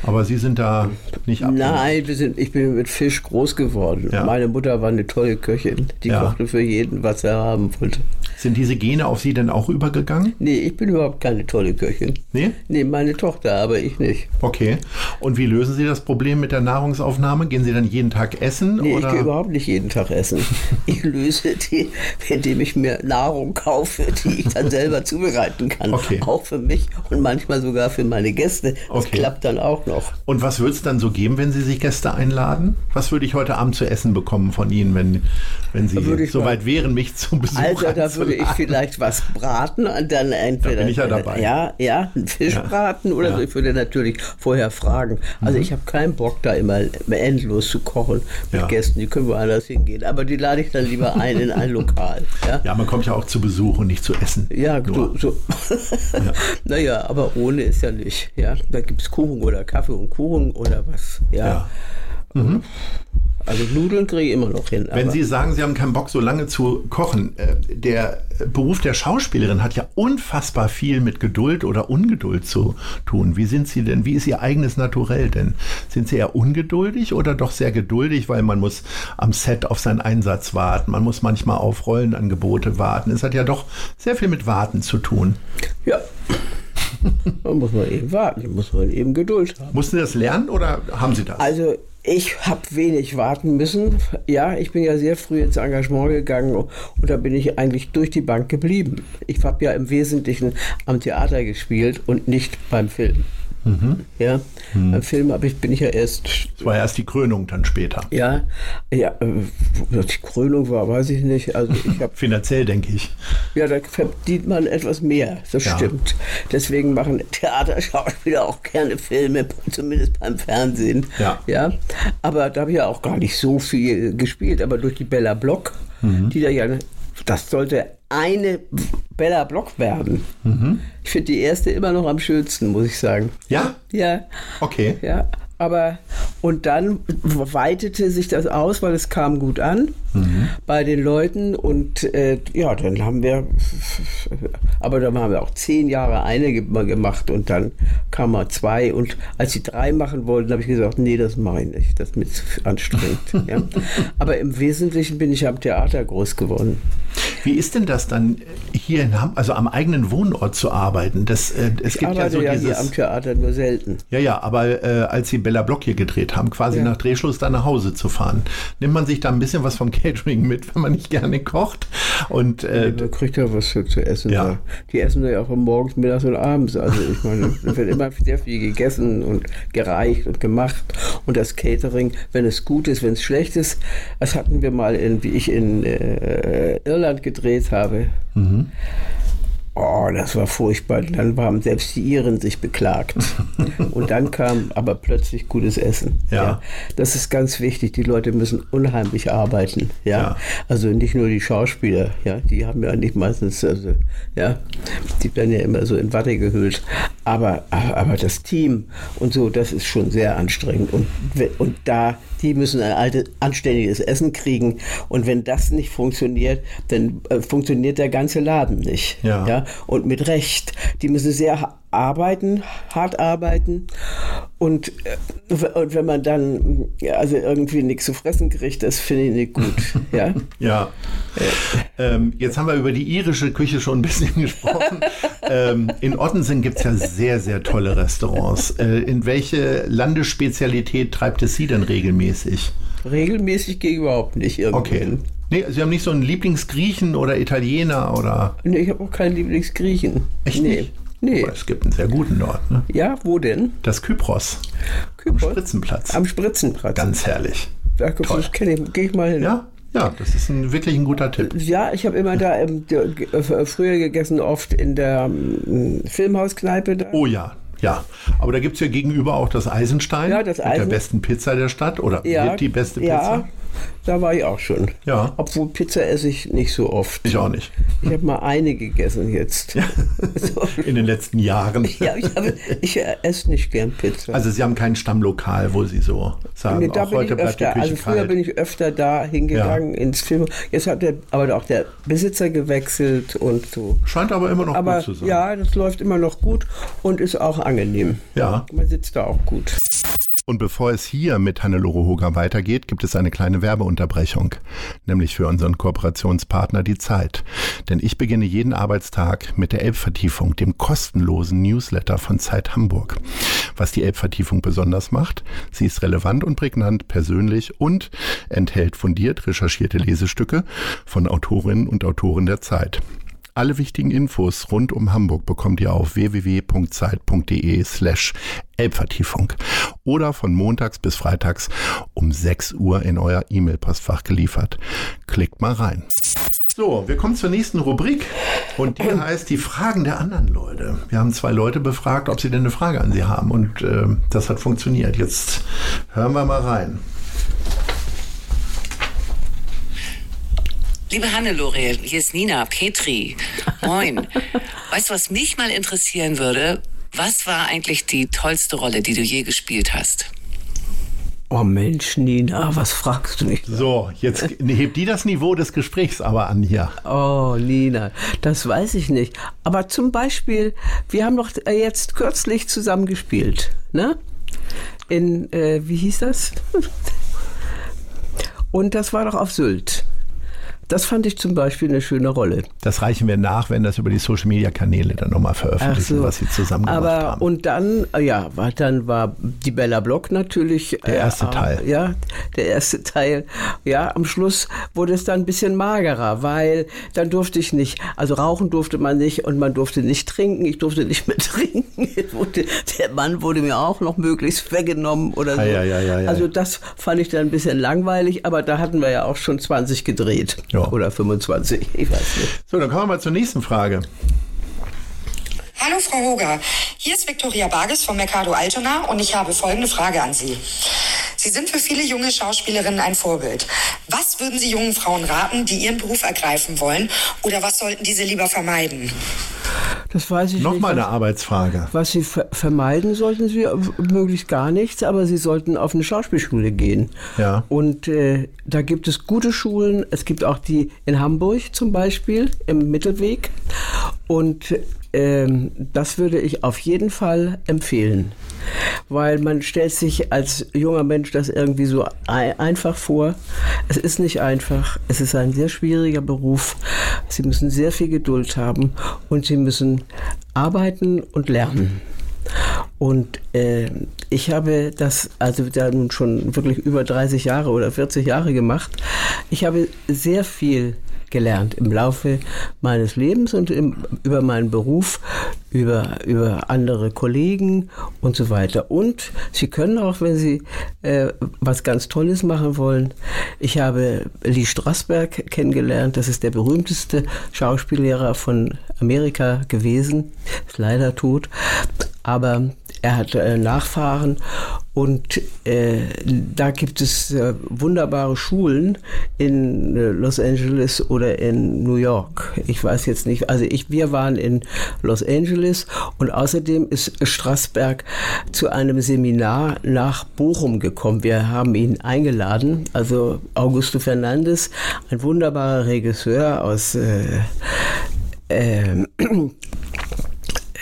Speaker 2: Aber Sie sind da nicht
Speaker 3: ab. Nein, sind, ich bin mit Fisch groß geworden. Ja. Meine Mutter war eine tolle Köchin. Die ja. kochte für jeden, was er haben wollte.
Speaker 2: Sind diese Gene auf Sie denn auch übergegangen?
Speaker 3: Nee, ich bin überhaupt keine tolle Köchin.
Speaker 2: Nee?
Speaker 3: Nee, meine Tochter, aber ich nicht.
Speaker 2: Okay. Und wie lösen Sie das Problem mit der Nahrungsaufnahme? Gehen Sie dann jeden Tag essen?
Speaker 3: Nee,
Speaker 2: oder?
Speaker 3: ich gehe überhaupt nicht jeden Tag essen. Ich löse die, indem ich mir Nahrung kaufe, die ich dann selber zubereiten kann.
Speaker 2: Okay.
Speaker 3: Auch für mich und manchmal sogar für meine Gäste. Das okay. klappt dann auch noch.
Speaker 2: Und was würde es dann so geben, wenn Sie sich Gäste einladen? Was würde ich heute Abend zu essen bekommen von Ihnen, wenn, wenn Sie so weit wären, mich zu besuchen?
Speaker 3: Also da würde ich vielleicht was braten und dann entweder. Da
Speaker 2: bin ich ja dabei.
Speaker 3: Ja, ja, einen Fisch ja. braten oder ja. so. Ich würde natürlich vorher fragen. Also mhm. ich habe keinen Bock, da immer endlos zu kochen mit ja. Gästen. Die können woanders hingehen. Aber die lade ich dann lieber ein in ein Lokal. Ja,
Speaker 2: ja man kommt ja auch zu Besuch und nicht zu essen.
Speaker 3: Ja, so. so. ja. naja, aber ohne ist ja nicht. Ja, da gibt es Kuchen oder Kaffee und Kuchen oder was. ja. Mhm. Also Nudeln kriege ich immer noch hin.
Speaker 2: Wenn Sie sagen, Sie haben keinen Bock, so lange zu kochen, äh, der Beruf der Schauspielerin hat ja unfassbar viel mit Geduld oder Ungeduld zu tun. Wie sind Sie denn, wie ist Ihr eigenes Naturell denn? Sind Sie eher ungeduldig oder doch sehr geduldig, weil man muss am Set auf seinen Einsatz warten, man muss manchmal auf Rollenangebote warten. Es hat ja doch sehr viel mit Warten zu tun.
Speaker 3: Ja, Da muss man eben warten, da muss man eben Geduld haben.
Speaker 2: Mussten Sie das lernen oder haben Sie das?
Speaker 3: Also ich habe wenig warten müssen. Ja, ich bin ja sehr früh ins Engagement gegangen und da bin ich eigentlich durch die Bank geblieben. Ich habe ja im Wesentlichen am Theater gespielt und nicht beim Film. Mhm. Ja, mhm. beim Film ich, bin ich ja erst.
Speaker 2: Das war erst die Krönung dann später.
Speaker 3: Ja, ja, äh, die Krönung war, weiß ich nicht. Also ich
Speaker 2: hab, Finanziell denke ich.
Speaker 3: Ja, da verdient man etwas mehr, das ja. stimmt. Deswegen machen Theaterschauspieler auch gerne Filme, zumindest beim Fernsehen. Ja. ja? Aber da habe ich ja auch gar nicht so viel gespielt, aber durch die Bella Block, mhm. die da ja das sollte eine Bella Block werden. Mhm. Ich finde die erste immer noch am schönsten, muss ich sagen.
Speaker 2: Ja?
Speaker 3: Ja.
Speaker 2: Okay.
Speaker 3: Ja, aber und dann weitete sich das aus, weil es kam gut an mhm. bei den Leuten und äh, ja, dann haben wir, aber dann haben wir auch zehn Jahre eine gemacht und dann kam mal zwei und als sie drei machen wollten, habe ich gesagt, nee, das mache ich nicht, das ist mir zu anstrengend. ja. Aber im Wesentlichen bin ich am Theater groß geworden.
Speaker 2: Wie ist denn das dann hier in Hamburg, also am eigenen Wohnort zu arbeiten? Das, äh, es
Speaker 3: ich gibt ja so ja dieses, hier am Theater nur selten.
Speaker 2: Ja, ja, aber äh, als Sie Bella Block hier gedreht haben, quasi ja. nach Drehschluss da nach Hause zu fahren, nimmt man sich da ein bisschen was vom Catering mit, wenn man nicht gerne kocht? Und
Speaker 3: äh, man kriegt ja was für, zu essen. Ja. Da. Die essen ja auch von morgens, mittags und abends. Also ich meine, da wird immer sehr viel gegessen und gereicht und gemacht. Und das Catering, wenn es gut ist, wenn es schlecht ist, das hatten wir mal, in, wie ich in äh, Irland gedreht habe. Mhm. Oh, das war furchtbar. Dann haben selbst die Iren sich beklagt. Und dann kam aber plötzlich gutes Essen. Ja. ja. Das ist ganz wichtig. Die Leute müssen unheimlich arbeiten. Ja. ja. Also nicht nur die Schauspieler. Ja. Die haben ja nicht meistens, also, ja, die werden ja immer so in Watte gehüllt. Aber, aber das Team und so, das ist schon sehr anstrengend. Und, und da, die müssen ein altes, anständiges Essen kriegen. Und wenn das nicht funktioniert, dann äh, funktioniert der ganze Laden nicht. Ja. ja und mit Recht. Die müssen sehr arbeiten, hart arbeiten und, äh, und wenn man dann also irgendwie nichts zu fressen kriegt, das finde ich nicht gut. Ja.
Speaker 2: ja. Ähm, jetzt haben wir über die irische Küche schon ein bisschen gesprochen. ähm, in Ottensen gibt es ja sehr, sehr tolle Restaurants. Äh, in welche Landesspezialität treibt es Sie denn regelmäßig?
Speaker 3: Regelmäßig gehe ich überhaupt nicht irgendwo
Speaker 2: okay. Nee, Sie haben nicht so einen Lieblingsgriechen oder Italiener oder.
Speaker 3: Nee, ich habe auch keinen Lieblingsgriechen.
Speaker 2: Echt nee. nicht? Nee. Aber es gibt einen sehr guten dort. Ne?
Speaker 3: Ja, wo denn?
Speaker 2: Das Kypros. Kypros. Am Spritzenplatz.
Speaker 3: Am Spritzenplatz.
Speaker 2: Ganz herrlich.
Speaker 3: Da Toll. kenne ich, gehe ich mal hin.
Speaker 2: Ja, ja, das ist ein, wirklich ein guter Tipp.
Speaker 3: Ja, ich habe immer da ähm, früher gegessen, oft in der ähm, Filmhauskneipe. Da.
Speaker 2: Oh ja, ja, aber da gibt es ja gegenüber auch das Eisenstein.
Speaker 3: Ja, das Eisen.
Speaker 2: Mit der besten Pizza der Stadt oder
Speaker 3: ja,
Speaker 2: die beste Pizza.
Speaker 3: Ja, da war ich auch schon.
Speaker 2: Ja.
Speaker 3: Obwohl Pizza esse ich nicht so oft.
Speaker 2: Ich auch nicht.
Speaker 3: Ich habe mal eine gegessen jetzt. Ja.
Speaker 2: So. In den letzten Jahren.
Speaker 3: Ja, ich, habe, ich esse nicht gern Pizza.
Speaker 2: Also Sie haben kein Stammlokal, wo Sie so sagen, nee,
Speaker 3: da
Speaker 2: auch heute
Speaker 3: bleibt öfter, Also früher
Speaker 2: kalt.
Speaker 3: bin ich öfter da hingegangen ja. ins Film. Jetzt hat der, aber auch der Besitzer gewechselt und so.
Speaker 2: Scheint aber immer noch
Speaker 3: aber,
Speaker 2: gut zu sein.
Speaker 3: Ja, das läuft immer noch gut und ist auch angenehm.
Speaker 2: Ja.
Speaker 3: Man sitzt da auch gut.
Speaker 2: Und bevor es hier mit Hannelore Hoger weitergeht, gibt es eine kleine Werbeunterbrechung, nämlich für unseren Kooperationspartner die Zeit. Denn ich beginne jeden Arbeitstag mit der Elbvertiefung, dem kostenlosen Newsletter von Zeit Hamburg. Was die Elbvertiefung besonders macht, sie ist relevant und prägnant, persönlich und enthält fundiert recherchierte Lesestücke von Autorinnen und Autoren der Zeit. Alle wichtigen Infos rund um Hamburg bekommt ihr auf www.zeit.de slash Elbvertiefung oder von montags bis freitags um 6 Uhr in euer E-Mail-Postfach geliefert. Klickt mal rein. So, wir kommen zur nächsten Rubrik und die heißt die Fragen der anderen Leute. Wir haben zwei Leute befragt, ob sie denn eine Frage an sie haben und äh, das hat funktioniert. Jetzt hören wir mal rein.
Speaker 4: Liebe Hannelore, hier ist Nina Petri. Moin. weißt du, was mich mal interessieren würde? Was war eigentlich die tollste Rolle, die du je gespielt hast?
Speaker 3: Oh Mensch, Nina, was fragst du mich?
Speaker 2: So, jetzt hebt die das Niveau des Gesprächs aber an hier.
Speaker 3: Oh, Nina, das weiß ich nicht. Aber zum Beispiel, wir haben doch jetzt kürzlich zusammen gespielt, ne? In, äh, wie hieß das? Und das war doch auf Sylt. Das fand ich zum Beispiel eine schöne Rolle.
Speaker 2: Das reichen wir nach, wenn das über die Social Media Kanäle dann nochmal veröffentlichen, so. was sie zusammen gemacht
Speaker 3: Aber,
Speaker 2: haben.
Speaker 3: Und dann, äh, ja, war, dann war die Bella Block natürlich.
Speaker 2: Der erste
Speaker 3: äh,
Speaker 2: Teil.
Speaker 3: Ja, der erste Teil. Ja, am Schluss wurde es dann ein bisschen magerer, weil dann durfte ich nicht, also rauchen durfte man nicht und man durfte nicht trinken. Ich durfte nicht mehr trinken. Wurde, der Mann wurde mir auch noch möglichst weggenommen oder so.
Speaker 2: Ja, ja, ja,
Speaker 3: also das fand ich dann ein bisschen langweilig, aber da hatten wir ja auch schon 20 gedreht. Oder 25, ich weiß nicht.
Speaker 2: So, dann kommen wir mal zur nächsten Frage.
Speaker 5: Hallo Frau Hoger, hier ist Viktoria Barges vom Mercado Altona und ich habe folgende Frage an Sie. Sie sind für viele junge Schauspielerinnen ein Vorbild. Was würden Sie jungen Frauen raten, die ihren Beruf ergreifen wollen oder was sollten diese lieber vermeiden?
Speaker 3: Das weiß ich
Speaker 2: Nochmal
Speaker 3: nicht.
Speaker 2: eine Arbeitsfrage.
Speaker 3: Was Sie vermeiden sollten Sie möglichst gar nichts, aber Sie sollten auf eine Schauspielschule gehen.
Speaker 2: Ja.
Speaker 3: Und äh, da gibt es gute Schulen. Es gibt auch die in Hamburg zum Beispiel im Mittelweg. Und ähm, das würde ich auf jeden Fall empfehlen. Weil man stellt sich als junger Mensch das irgendwie so einfach vor. Es ist nicht einfach. Es ist ein sehr schwieriger Beruf. Sie müssen sehr viel Geduld haben und sie müssen arbeiten und lernen. Und äh, ich habe das, also da nun schon wirklich über 30 Jahre oder 40 Jahre gemacht. Ich habe sehr viel gelernt. Im Laufe meines Lebens und im, über meinen Beruf, über, über andere Kollegen und so weiter. Und Sie können auch, wenn Sie äh, was ganz Tolles machen wollen, ich habe Lee Strasberg kennengelernt, das ist der berühmteste Schauspiellehrer von Amerika gewesen, ist leider tot, aber er hat äh, Nachfahren und äh, da gibt es äh, wunderbare Schulen in äh, Los Angeles oder in New York. Ich weiß jetzt nicht, also ich, wir waren in Los Angeles und außerdem ist Strassberg zu einem Seminar nach Bochum gekommen. Wir haben ihn eingeladen, also Augusto Fernandes, ein wunderbarer Regisseur aus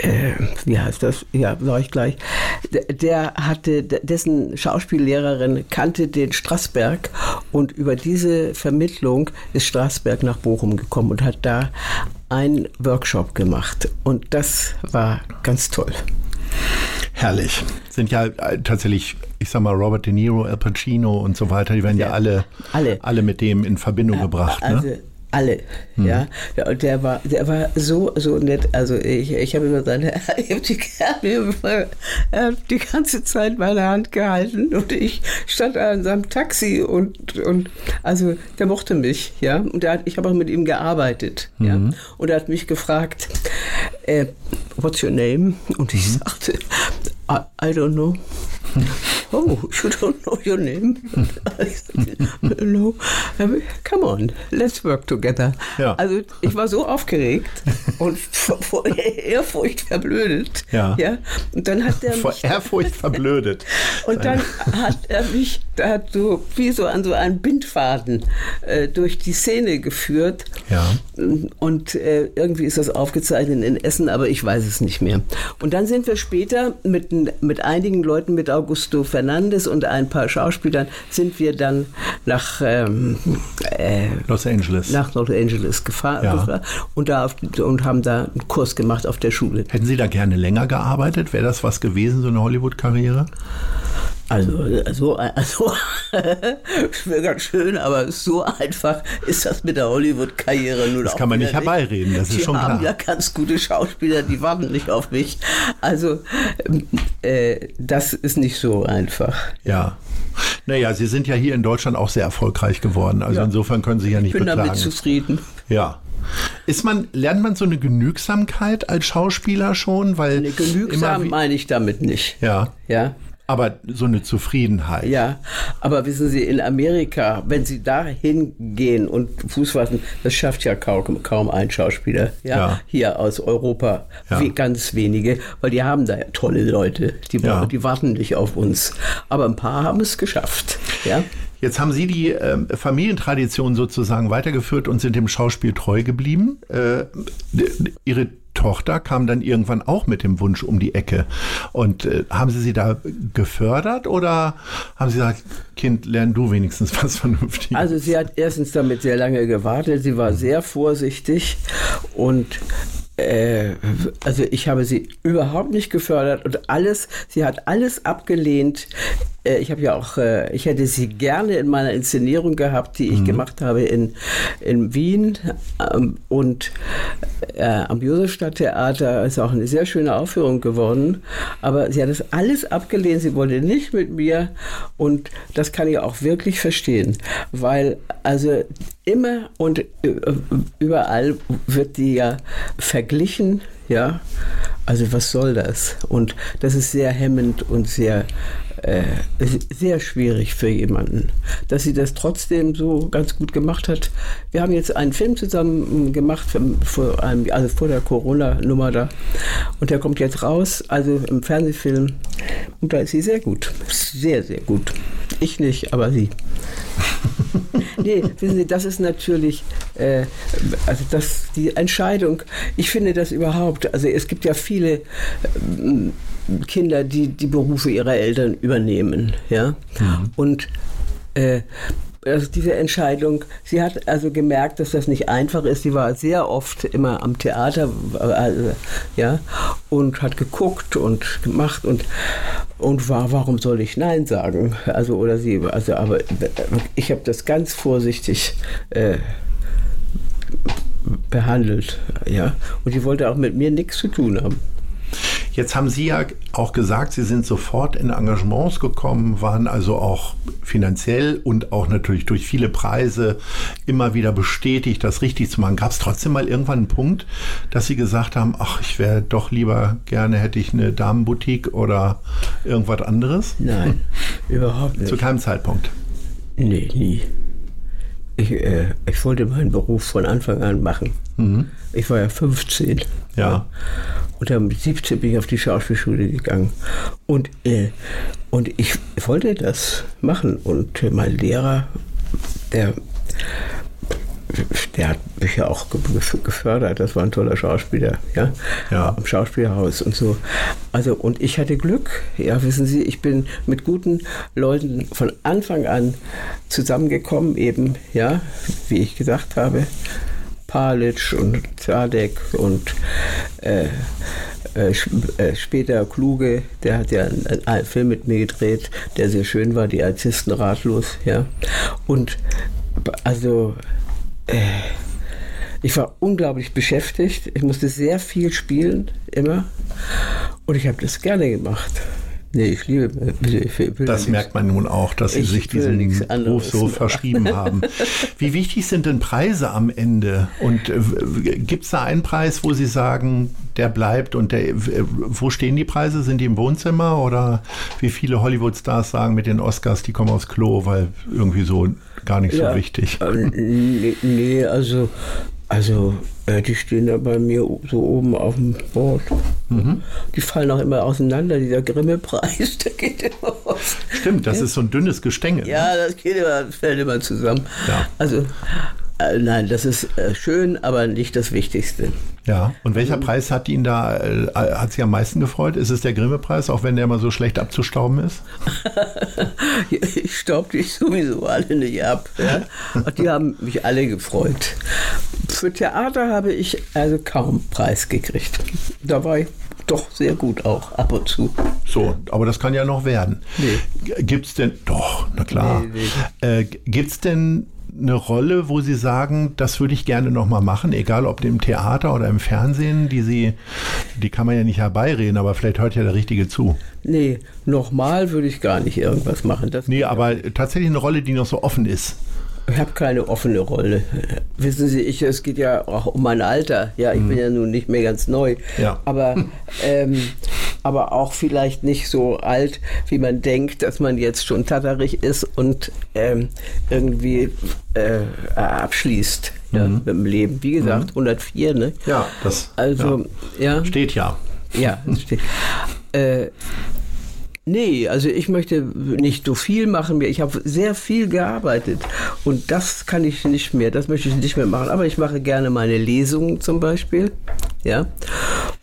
Speaker 3: äh, äh, äh, wie heißt das? Ja, sag ich gleich. Der hatte, dessen Schauspiellehrerin kannte den Strassberg und über diese Vermittlung ist Strassberg nach Bochum gekommen und hat da einen Workshop gemacht. Und das war ganz toll.
Speaker 2: Herrlich. Sind ja äh, tatsächlich, ich sag mal, Robert De Niro, Al Pacino und so weiter, die werden ja, ja alle, alle. alle mit dem in Verbindung gebracht.
Speaker 3: Also,
Speaker 2: ne?
Speaker 3: Alle, hm. ja. ja. Und der war, der war so, so nett. Also ich, ich habe immer seine, ich habe die, hat die ganze Zeit meine Hand gehalten und ich stand an seinem Taxi und, und also der mochte mich, ja. Und der hat, ich habe auch mit ihm gearbeitet, mhm. ja. Und er hat mich gefragt, äh, what's your name? Und ich mhm. sagte, I, I don't know. oh, you don't know your name? no, come on, let's work together. Ja. Also ich war so aufgeregt und vor Ehrfurcht verblödet.
Speaker 2: Ja.
Speaker 3: ja. Und dann hat er
Speaker 2: vor Ehrfurcht verblödet.
Speaker 3: und dann hat er mich da hat so wie so an so einen Bindfaden äh, durch die Szene geführt.
Speaker 2: Ja.
Speaker 3: Und äh, irgendwie ist das aufgezeichnet in Essen, aber ich weiß es nicht mehr. Und dann sind wir später mit, mit einigen Leuten, mit Augusto Fernandes und ein paar Schauspielern, sind wir dann nach ähm,
Speaker 2: äh, Los Angeles.
Speaker 3: Nach Los Angeles gefahren, ja. und, da auf, und haben da einen Kurs gemacht auf der Schule.
Speaker 2: Hätten Sie da gerne länger gearbeitet? Wäre das was gewesen, so eine Hollywood-Karriere?
Speaker 3: Also, also, also wäre ganz schön, aber so einfach ist das mit der Hollywood-Karriere
Speaker 2: nur Das kann man nicht herbeireden, das ist schon klar.
Speaker 3: Die haben ja ganz gute Schauspieler, die warten nicht auf mich. Also, äh, das ist nicht so einfach.
Speaker 2: Ja. Naja, Sie sind ja hier in Deutschland auch sehr erfolgreich geworden. Also ja. insofern können Sie ja nicht
Speaker 3: ich bin
Speaker 2: beklagen.
Speaker 3: damit zufrieden.
Speaker 2: Ja. Ist man, lernt man so eine Genügsamkeit als Schauspieler schon? Weil
Speaker 3: eine Genügsam meine ich damit nicht.
Speaker 2: Ja.
Speaker 3: Ja.
Speaker 2: Aber so eine Zufriedenheit.
Speaker 3: Ja, aber wissen Sie, in Amerika, wenn Sie da hingehen und Fuß fassen, das schafft ja kaum, kaum ein Schauspieler. Ja? ja. Hier aus Europa, ja. wie ganz wenige, weil die haben da ja tolle Leute, die, ja. die warten nicht auf uns. Aber ein paar haben es geschafft. Ja.
Speaker 2: Jetzt haben Sie die äh, Familientradition sozusagen weitergeführt und sind dem Schauspiel treu geblieben. Äh, ihre Tochter kam dann irgendwann auch mit dem Wunsch um die Ecke. Und äh, haben Sie sie da gefördert oder haben Sie gesagt, Kind, lern du wenigstens was Vernünftiges?
Speaker 3: Also sie hat erstens damit sehr lange gewartet. Sie war sehr vorsichtig und äh, also ich habe sie überhaupt nicht gefördert und alles, sie hat alles abgelehnt. Äh, ich habe ja auch, äh, ich hätte sie gerne in meiner Inszenierung gehabt, die ich mhm. gemacht habe in, in Wien ähm, und äh, am Josefstadttheater ist auch eine sehr schöne Aufführung geworden. Aber sie hat das alles abgelehnt, sie wollte nicht mit mir und das kann ich auch wirklich verstehen, weil also immer und überall wird die ja verglichen, ja. Also was soll das? Und das ist sehr hemmend und sehr äh, sehr schwierig für jemanden. Dass sie das trotzdem so ganz gut gemacht hat. Wir haben jetzt einen Film zusammen gemacht, vor einem, also vor der Corona-Nummer da. Und der kommt jetzt raus, also im Fernsehfilm. Und da ist sie sehr gut. Sehr, sehr gut. Ich nicht, aber sie. nee, wissen Sie, das ist natürlich, äh, also das, die Entscheidung, ich finde das überhaupt, also es gibt ja viele äh, Kinder, die die Berufe ihrer Eltern übernehmen, ja, mhm. und äh, also diese Entscheidung, sie hat also gemerkt, dass das nicht einfach ist. Sie war sehr oft immer am Theater, also, ja, und hat geguckt und gemacht und und war, warum soll ich Nein sagen? Also oder sie, also aber ich habe das ganz vorsichtig äh, behandelt, ja. Und die wollte auch mit mir nichts zu tun haben.
Speaker 2: Jetzt haben Sie ja auch gesagt, Sie sind sofort in Engagements gekommen, waren also auch finanziell und auch natürlich durch viele Preise immer wieder bestätigt, das richtig zu machen. Gab es trotzdem mal irgendwann einen Punkt, dass Sie gesagt haben, ach, ich wäre doch lieber gerne, hätte ich eine Damenboutique oder irgendwas anderes?
Speaker 3: Nein, überhaupt nicht.
Speaker 2: Zu keinem Zeitpunkt?
Speaker 3: Nee, nie. Ich, äh, ich wollte meinen Beruf von Anfang an machen. Mhm. Ich war ja 15.
Speaker 2: Ja.
Speaker 3: Und dann mit 17 bin ich auf die Schauspielschule gegangen. Und, äh, und ich wollte das machen. Und äh, mein Lehrer, der, der hat mich ja auch gefördert. Das war ein toller Schauspieler, ja,
Speaker 2: ja.
Speaker 3: am Schauspielhaus und so. Also, und ich hatte Glück. Ja, wissen Sie, ich bin mit guten Leuten von Anfang an zusammengekommen, eben, ja, wie ich gesagt habe. Palic und Zadek und äh, äh, äh, später Kluge, der hat ja einen, einen, Film mit mir gedreht, der sehr schön war, die Artisten ratlos, ja. Und also ich war unglaublich beschäftigt. Ich musste sehr viel spielen, immer. Und ich habe das gerne gemacht. Nee, ich liebe.
Speaker 2: Ich will das merkt man nun auch, dass Sie sich diesen Beruf so verschrieben haben. Wie wichtig sind denn Preise am Ende? Und äh, gibt es da einen Preis, wo Sie sagen, der bleibt und der, wo stehen die Preise? Sind die im Wohnzimmer oder wie viele Hollywood-Stars sagen mit den Oscars, die kommen aus Klo, weil irgendwie so gar nicht ja, so wichtig?
Speaker 3: Äh, nee, nee, also also, äh, die stehen da bei mir so oben auf dem Board. Mhm. Die fallen auch immer auseinander, dieser Grimme-Preis, der geht immer
Speaker 2: aus. Stimmt, das ja. ist so ein dünnes Gestänge.
Speaker 3: Ja, das geht immer, fällt immer zusammen. Ja. Also, nein, das ist äh, schön, aber nicht das Wichtigste.
Speaker 2: Ja, und welcher mhm. Preis hat ihn da, äh, hat Sie am meisten gefreut? Ist es der Grimme-Preis, auch wenn der immer so schlecht abzustauben ist?
Speaker 3: ich staub dich sowieso alle nicht ab. Ja? Und die haben mich alle gefreut. Für Theater habe ich also kaum Preis gekriegt. Da war ich doch sehr gut auch ab und zu.
Speaker 2: So, aber das kann ja noch werden. Nee. Gibt es denn, doch, na klar. Nee, nee. Äh, Gibt es denn eine Rolle, wo Sie sagen, das würde ich gerne nochmal machen, egal ob im Theater oder im Fernsehen, die Sie, die kann man ja nicht herbeireden, aber vielleicht hört ja der Richtige zu.
Speaker 3: Nee, nochmal würde ich gar nicht irgendwas machen.
Speaker 2: Das nee, aber tatsächlich eine Rolle, die noch so offen ist.
Speaker 3: Ich habe keine offene Rolle. Wissen Sie, ich, es geht ja auch um mein Alter. Ja, ich mhm. bin ja nun nicht mehr ganz neu.
Speaker 2: Ja.
Speaker 3: Aber, ähm, aber auch vielleicht nicht so alt, wie man denkt, dass man jetzt schon tatterig ist und ähm, irgendwie äh, abschließt ja, mhm. mit dem Leben. Wie gesagt, mhm. 104, ne?
Speaker 2: Ja, das
Speaker 3: also, ja.
Speaker 2: ja. steht ja.
Speaker 3: Ja, steht. äh, Nee, also ich möchte nicht so viel machen. Ich habe sehr viel gearbeitet und das kann ich nicht mehr, das möchte ich nicht mehr machen. Aber ich mache gerne meine Lesungen zum Beispiel. Ja.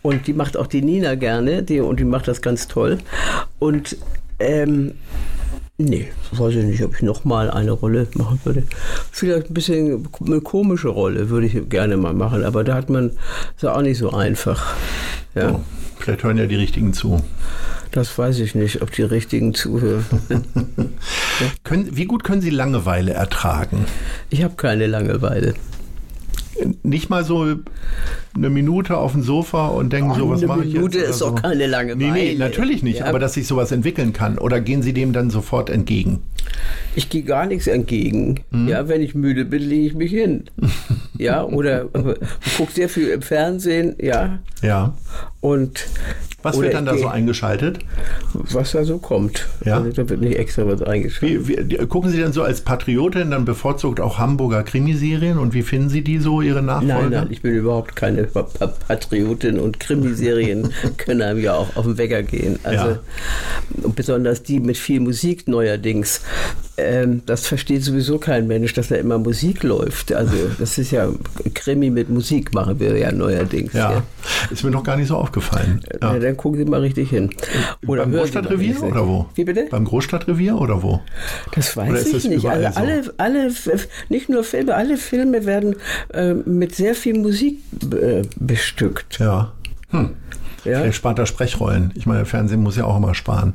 Speaker 3: Und die macht auch die Nina gerne, die, und die macht das ganz toll. Und ähm, Nee, weiß ich nicht, ob ich nochmal eine Rolle machen würde. Vielleicht ein bisschen eine komische Rolle würde ich gerne mal machen, aber da hat man es auch nicht so einfach. Ja.
Speaker 2: Oh, vielleicht hören ja die Richtigen zu.
Speaker 3: Das weiß ich nicht, ob die Richtigen zuhören.
Speaker 2: können, wie gut können Sie Langeweile ertragen?
Speaker 3: Ich habe keine Langeweile
Speaker 2: nicht mal so eine Minute auf dem Sofa und denken
Speaker 3: oh,
Speaker 2: so, was mache ich
Speaker 3: jetzt? Eine Minute ist so. keine Langeweile.
Speaker 2: Nee, nee, natürlich nicht, ja. aber dass sich sowas entwickeln kann. Oder gehen Sie dem dann sofort entgegen?
Speaker 3: Ich gehe gar nichts entgegen. Hm. Ja, wenn ich müde bin, lege ich mich hin. ja, oder gucke sehr viel im Fernsehen, ja.
Speaker 2: Ja.
Speaker 3: Und
Speaker 2: was wird dann da so eingeschaltet?
Speaker 3: Was da so kommt. Ja. Also, da wird nicht extra was eingeschaltet.
Speaker 2: Wie, wie, gucken Sie dann so als Patriotin dann bevorzugt auch Hamburger Krimiserien und wie finden Sie die so, Ihre Nachfolger?
Speaker 3: Nein, nein, ich bin überhaupt keine Patriotin und Krimiserien können einem ja auch auf den Wecker gehen. Also ja. besonders die mit viel Musik neuerdings. Ähm, das versteht sowieso kein Mensch, dass da immer Musik läuft. Also das ist ja Krimi mit Musik machen wir ja neuerdings.
Speaker 2: Ja, ja. ist mir noch gar nicht so aufgefallen.
Speaker 3: Ja. Ja, dann gucken Sie mal richtig hin.
Speaker 2: Oder Beim Großstadtrevier oder wo?
Speaker 3: Wie bitte?
Speaker 2: Beim Großstadtrevier oder wo?
Speaker 3: Das weiß ich nicht. Also alle, so? alle, nicht nur Filme, alle Filme werden äh, mit sehr viel Musik äh, bestückt.
Speaker 2: Ja. Hm. Ja. Vielleicht spart er Sprechrollen. Ich meine, Fernsehen muss ja auch immer sparen.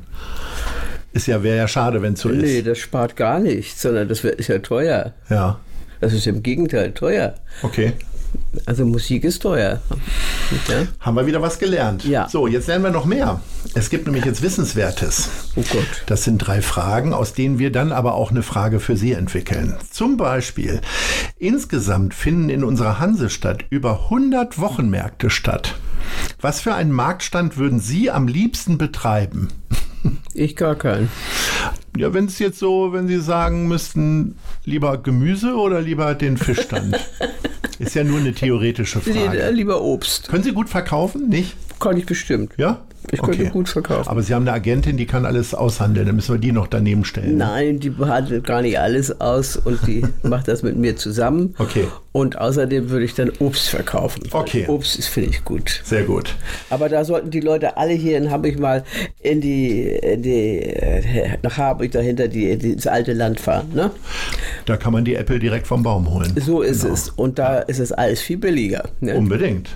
Speaker 2: Ist ja, wäre ja schade, wenn es so
Speaker 3: nee,
Speaker 2: ist.
Speaker 3: Nee, das spart gar nichts, sondern das ist ja teuer.
Speaker 2: Ja.
Speaker 3: Das ist im Gegenteil teuer.
Speaker 2: Okay.
Speaker 3: Also Musik ist teuer.
Speaker 2: Ja? Haben wir wieder was gelernt.
Speaker 3: Ja.
Speaker 2: So, jetzt lernen wir noch mehr. Es gibt nämlich jetzt Wissenswertes.
Speaker 3: Oh Gott.
Speaker 2: Das sind drei Fragen, aus denen wir dann aber auch eine Frage für Sie entwickeln. Zum Beispiel, insgesamt finden in unserer Hansestadt über 100 Wochenmärkte statt. Was für einen Marktstand würden Sie am liebsten betreiben?
Speaker 3: Ich gar keinen.
Speaker 2: Ja, wenn es jetzt so, wenn Sie sagen müssten, lieber Gemüse oder lieber den Fischstand? Ist ja nur eine theoretische Frage.
Speaker 3: Lieber Obst.
Speaker 2: Können Sie gut verkaufen, nicht?
Speaker 3: Kann ich bestimmt.
Speaker 2: Ja?
Speaker 3: Ich könnte okay. gut verkaufen.
Speaker 2: Aber Sie haben eine Agentin, die kann alles aushandeln. Dann müssen wir die noch daneben stellen.
Speaker 3: Nein, die handelt gar nicht alles aus und die macht das mit mir zusammen.
Speaker 2: Okay.
Speaker 3: Und außerdem würde ich dann Obst verkaufen.
Speaker 2: Okay.
Speaker 3: Obst ist, finde ich gut.
Speaker 2: Sehr gut.
Speaker 3: Aber da sollten die Leute alle hier in Hamburg mal in die, in die äh, nach Hamburg dahinter die, ins alte Land fahren. Ne?
Speaker 2: Da kann man die Äpfel direkt vom Baum holen.
Speaker 3: So ist genau. es. Und da ist es alles viel billiger.
Speaker 2: Ne? Unbedingt.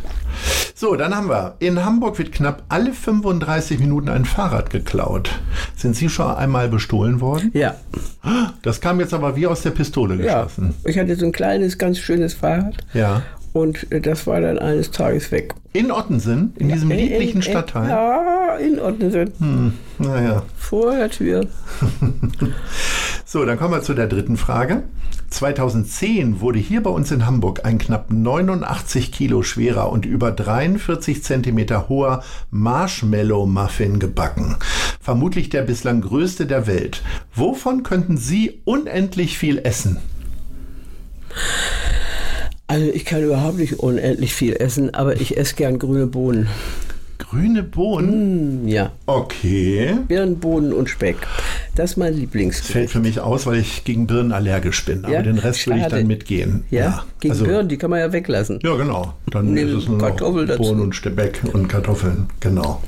Speaker 2: So, dann haben wir. In Hamburg wird knapp alle 35 Minuten ein Fahrrad geklaut. Sind Sie schon einmal bestohlen worden?
Speaker 3: Ja.
Speaker 2: Das kam jetzt aber wie aus der Pistole geschossen.
Speaker 3: Ja. Ich hatte so ein kleines, ganz schönes Fahrrad.
Speaker 2: Ja.
Speaker 3: Und das war dann eines Tages weg.
Speaker 2: In Ottensen? In diesem ja, lieblichen in, Stadtteil?
Speaker 3: Ja, in Ottensen.
Speaker 2: Hm, naja.
Speaker 3: Vor der Tür.
Speaker 2: so, dann kommen wir zu der dritten Frage. 2010 wurde hier bei uns in Hamburg ein knapp 89 Kilo schwerer und über 43 Zentimeter hoher Marshmallow-Muffin gebacken. Vermutlich der bislang größte der Welt. Wovon könnten Sie unendlich viel essen?
Speaker 3: Also ich kann überhaupt nicht unendlich viel essen, aber ich esse gern grüne Bohnen.
Speaker 2: Grüne Bohnen?
Speaker 3: Mm, ja.
Speaker 2: Okay.
Speaker 3: Birnenbohnen und Speck. Das ist mein Lieblingsgericht.
Speaker 2: Fällt für mich aus, weil ich gegen Birnen allergisch bin. Aber ja? den Rest würde ich dann mitgehen.
Speaker 3: Ja, ja. gegen also, Birnen, die kann man ja weglassen.
Speaker 2: Ja, genau. Dann
Speaker 3: Nehmen ist es nur Kartoffel
Speaker 2: noch Bohnen und Speck und Kartoffeln. Genau.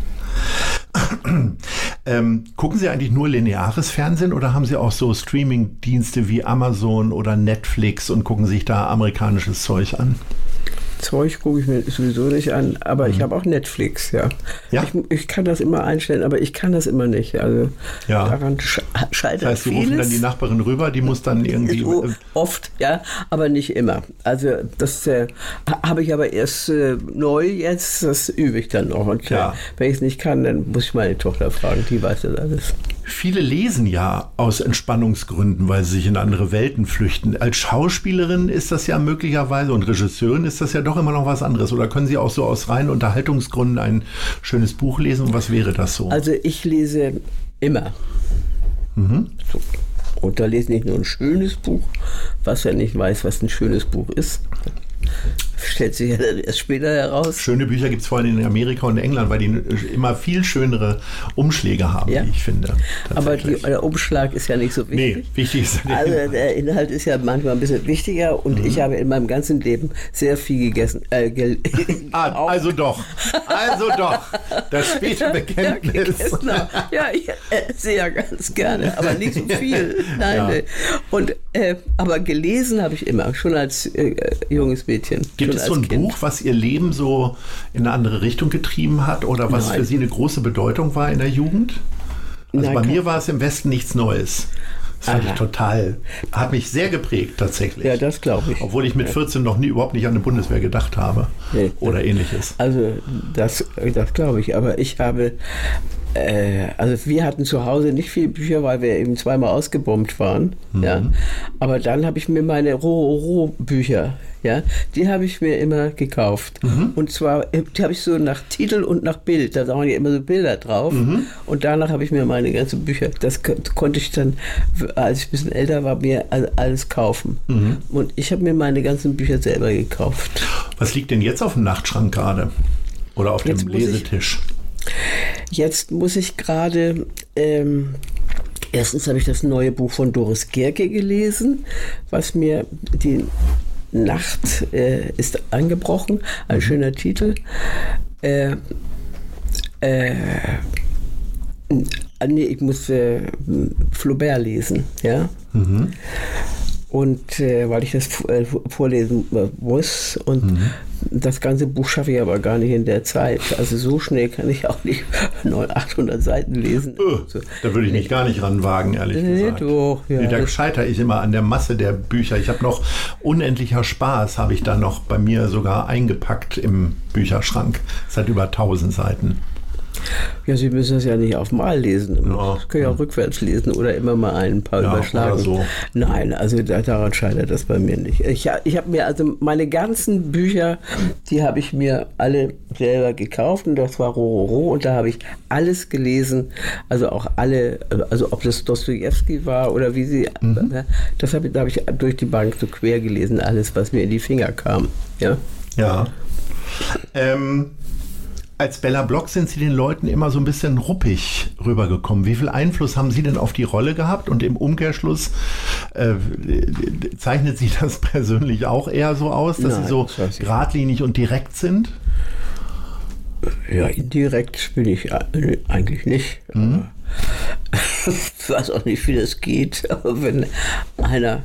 Speaker 2: ähm, gucken Sie eigentlich nur lineares Fernsehen oder haben Sie auch so Streaming-Dienste wie Amazon oder Netflix und gucken sich da amerikanisches Zeug an?
Speaker 3: Zeug gucke ich mir sowieso nicht an, aber mhm. ich habe auch Netflix, ja.
Speaker 2: ja?
Speaker 3: Ich, ich, kann das immer einstellen, aber ich kann das immer nicht. Also
Speaker 2: ja.
Speaker 3: daran sch scheitert
Speaker 2: Das heißt, Sie rufen dann die Nachbarin rüber, die muss dann irgendwie. So
Speaker 3: oft, ja, aber nicht immer. Also das äh, habe ich aber erst äh, neu jetzt, das übe ich dann noch. Und ja. wenn ich es nicht kann, dann muss ich meine Tochter fragen, die weiß das alles.
Speaker 2: Viele lesen ja aus Entspannungsgründen, weil sie sich in andere Welten flüchten. Als Schauspielerin ist das ja möglicherweise und Regisseurin ist das ja doch immer noch was anderes. Oder können Sie auch so aus reinen Unterhaltungsgründen ein schönes Buch lesen? Und was wäre das so?
Speaker 3: Also ich lese immer. Mhm. So. Und da lese ich nicht nur ein schönes Buch, was ja nicht weiß, was ein schönes Buch ist. Stellt sich ja erst später heraus.
Speaker 2: Schöne Bücher gibt es vor allem in Amerika und England, weil die immer viel schönere Umschläge haben,
Speaker 3: Ja.
Speaker 2: wie ich finde.
Speaker 3: Aber die, der Umschlag ist ja nicht so
Speaker 2: nee,
Speaker 3: wichtig.
Speaker 2: wichtig ist der
Speaker 3: Also
Speaker 2: Inhalt.
Speaker 3: der Inhalt ist ja manchmal ein bisschen wichtiger und ich habe in meinem ganzen Leben sehr viel gegessen. Äh, gel
Speaker 2: Ah, also doch. Also doch. Das späte
Speaker 3: Ja,
Speaker 2: Bekenntnis.
Speaker 3: gegessen habe. ja, ich esse ja ganz gerne, aber nicht so viel. Nein,
Speaker 2: Ja.
Speaker 3: nee. Und, äh, aber gelesen habe ich immer, schon als äh, junges Mädchen.
Speaker 2: Gibt
Speaker 3: schon
Speaker 2: es so ein
Speaker 3: Kind.
Speaker 2: Buch, was Ihr Leben so in eine andere Richtung getrieben hat oder was
Speaker 3: Nein.
Speaker 2: für Sie eine große Bedeutung war in der Jugend? Also
Speaker 3: Nein,
Speaker 2: bei mir war es im Westen nichts Neues. Das fand
Speaker 3: Aha.
Speaker 2: ich total, hat mich sehr geprägt tatsächlich.
Speaker 3: Ja, das glaube ich.
Speaker 2: Obwohl ich mit 14 noch nie überhaupt nicht an eine Bundeswehr gedacht habe
Speaker 3: Nee.
Speaker 2: oder ähnliches.
Speaker 3: Also das, das glaube ich. Aber ich habe, äh, also wir hatten zu Hause nicht viele Bücher, weil wir eben zweimal ausgebombt waren. Ja. Aber dann habe ich mir meine Roh-Roh-Bücher, ja, die habe ich mir immer gekauft. Und zwar, äh, die habe ich so nach Titel und nach Bild. Da waren ja immer so Bilder drauf. Und danach habe ich mir meine ganzen Bücher, das ko- konnte ich dann, als ich ein bisschen älter war, mir all- alles kaufen. Und ich habe mir meine ganzen Bücher selber gekauft.
Speaker 2: Was liegt denn jetzt auf dem Nachtschrank gerade? Oder auf
Speaker 3: Jetzt
Speaker 2: dem
Speaker 3: muss ich-
Speaker 2: Lesetisch?
Speaker 3: Jetzt muss ich gerade. Ähm, erstens habe ich das neue Buch von Doris Gerke gelesen, was mir die Nacht äh, ist angebrochen. Ein schöner Titel. Äh, äh, ah, nee, ich muss äh, Flaubert lesen, ja. Und äh, weil ich das äh, vorlesen äh, muss und das ganze Buch schaffe ich aber gar nicht in der Zeit. Also so schnell kann ich auch nicht 900, 800 Seiten lesen.
Speaker 2: Öh,
Speaker 3: So.
Speaker 2: da würde ich mich gar nicht ranwagen, ehrlich
Speaker 3: Nee,
Speaker 2: gesagt.
Speaker 3: doch, ja.
Speaker 2: Nee, da scheitere ich immer an der Masse der Bücher. Ich habe noch unendlicher Spaß, habe ich da noch bei mir sogar eingepackt im Bücherschrank. Es hat über 1000 Seiten.
Speaker 3: Ja, Sie müssen das ja nicht auf Mal lesen.
Speaker 2: Ja.
Speaker 3: Das können ja auch rückwärts lesen oder immer mal ein paar
Speaker 2: Ja,
Speaker 3: überschlagen.
Speaker 2: so.
Speaker 3: Nein, also da, daran scheitert das bei mir nicht. Ich, ich habe mir also meine ganzen Bücher, die habe ich mir alle selber gekauft und das war Rororo und da habe ich alles gelesen, also auch alle, also ob das Dostoevsky war oder wie sie,
Speaker 2: Mhm.
Speaker 3: das habe ich, da habe ich durch die Bank so quer gelesen, alles, was mir in die Finger kam. Ja.
Speaker 2: Ja. Ähm, als Bella Block sind Sie den Leuten immer so ein bisschen ruppig rübergekommen. Wie viel Einfluss haben Sie denn auf die Rolle gehabt? Und im Umkehrschluss äh, zeichnet Sie das persönlich auch eher so aus, dass
Speaker 3: Nein,
Speaker 2: Sie so
Speaker 3: das
Speaker 2: geradlinig und direkt sind?
Speaker 3: Ja, indirekt bin ich eigentlich nicht. Aber Ich weiß auch nicht, wie das geht, aber wenn einer,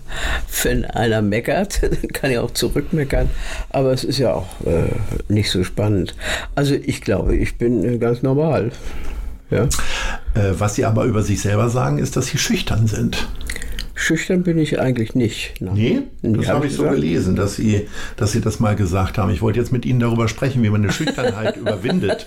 Speaker 3: wenn einer meckert, dann kann er auch zurückmeckern. Aber es ist ja auch äh, nicht so spannend. Also ich glaube, ich bin äh, ganz normal. Ja.
Speaker 2: Äh, was Sie aber über sich selber sagen, ist, dass Sie schüchtern sind.
Speaker 3: Schüchtern bin ich eigentlich nicht. Nein.
Speaker 2: Nee, das
Speaker 3: hab
Speaker 2: habe ich so
Speaker 3: gesagt.
Speaker 2: gelesen, dass Sie, dass Sie das mal gesagt haben. Ich wollte jetzt mit Ihnen darüber sprechen, wie man eine Schüchternheit überwindet,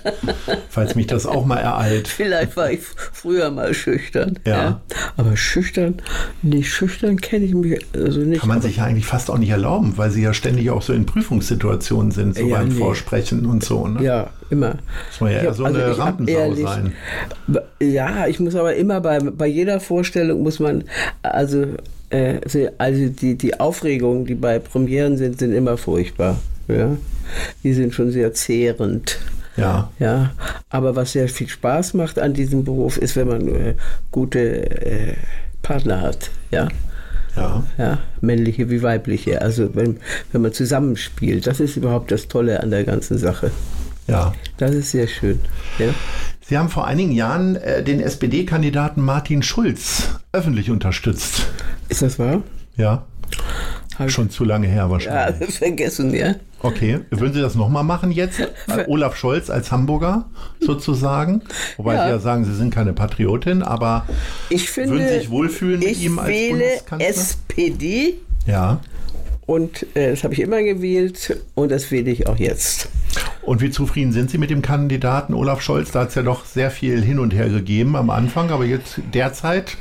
Speaker 2: falls mich das auch mal ereilt.
Speaker 3: Vielleicht war ich früher mal schüchtern.
Speaker 2: Ja.
Speaker 3: Aber schüchtern, nicht schüchtern kenne ich mich also nicht.
Speaker 2: Kann man sich ja eigentlich fast auch nicht erlauben, weil Sie ja ständig auch so in Prüfungssituationen sind, so
Speaker 3: Ja,
Speaker 2: beim
Speaker 3: nee.
Speaker 2: Vorsprechen und so. Ne?
Speaker 3: Ja, immer.
Speaker 2: Das war ja
Speaker 3: Ich
Speaker 2: eher so eine
Speaker 3: ich hab
Speaker 2: Rampensau
Speaker 3: ehrlich-
Speaker 2: sein.
Speaker 3: Ja, ich muss aber immer bei, bei jeder Vorstellung muss man, also, äh, also die, die Aufregungen, die bei Premieren sind, sind immer furchtbar. Ja? Die sind schon sehr zehrend.
Speaker 2: Ja.
Speaker 3: Ja, aber was sehr viel Spaß macht an diesem Beruf, ist, wenn man äh, gute äh, Partner hat. Ja.
Speaker 2: Ja.
Speaker 3: Ja, männliche wie weibliche. Also wenn, wenn man zusammenspielt, das ist überhaupt das Tolle an der ganzen Sache.
Speaker 2: Ja.
Speaker 3: Das ist sehr schön. Ja.
Speaker 2: Sie haben vor einigen Jahren äh, den SPD-Kandidaten Martin Schulz öffentlich unterstützt.
Speaker 3: Ist das wahr?
Speaker 2: Ja.
Speaker 3: Hab
Speaker 2: Schon zu lange her
Speaker 3: Ja,
Speaker 2: wahrscheinlich.
Speaker 3: vergessen, ja.
Speaker 2: Okay, würden Sie das nochmal machen jetzt? Äh, Olaf Scholz als Hamburger sozusagen? Wobei
Speaker 3: Ja.
Speaker 2: Sie ja sagen, Sie sind keine Patriotin, aber
Speaker 3: Ich finde,
Speaker 2: Würden Sie sich wohlfühlen mit
Speaker 3: ich
Speaker 2: ihm als
Speaker 3: wähle
Speaker 2: Bundeskanzler?
Speaker 3: SPD
Speaker 2: ja.
Speaker 3: und äh, das habe ich immer gewählt und das wähle ich auch jetzt.
Speaker 2: Und wie zufrieden sind Sie mit dem Kandidaten Olaf Scholz? Da hat es ja doch sehr viel hin und her gegeben am Anfang, aber jetzt derzeit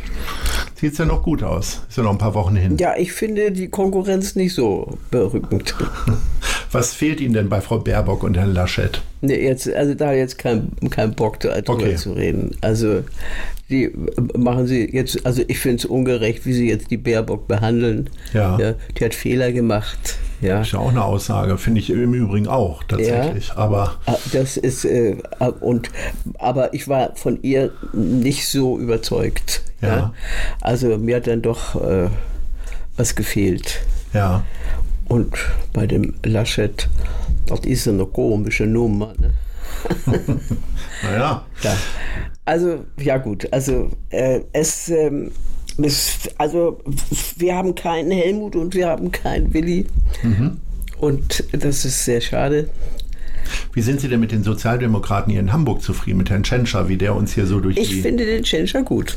Speaker 2: sieht es ja noch gut aus. Ist ja noch ein paar Wochen hin.
Speaker 3: Ja, ich finde die Konkurrenz nicht so berückend.
Speaker 2: Was fehlt Ihnen denn bei Frau Baerbock und Herrn Laschet?
Speaker 3: Nee, jetzt, also da jetzt kein, kein Bock da drüber
Speaker 2: Okay.
Speaker 3: zu reden. Also die machen sie jetzt, also ich finde es ungerecht, wie sie jetzt die Baerbock behandeln.
Speaker 2: Ja.
Speaker 3: Die hat Fehler gemacht. Ja.
Speaker 2: Ist ja auch eine Aussage, finde ich im Übrigen auch tatsächlich.
Speaker 3: Ja.
Speaker 2: Aber
Speaker 3: Ah, Das ist äh, und aber ich war von ihr nicht so überzeugt. Ja.
Speaker 2: Ja.
Speaker 3: Also mir hat dann doch äh, was gefehlt.
Speaker 2: ja,
Speaker 3: Und bei dem Laschet, das ist eine komische Nummer. Ne?
Speaker 2: naja.
Speaker 3: Ja. Also, ja gut, also äh, es, ähm, es, also wir haben keinen Helmut und wir haben keinen Willi. Und das ist sehr schade.
Speaker 2: Wie sind Sie denn mit den Sozialdemokraten hier in Hamburg zufrieden, mit Herrn Tschentscher, wie der uns hier so durch
Speaker 3: Ich
Speaker 2: die...
Speaker 3: finde den Tschentscher gut.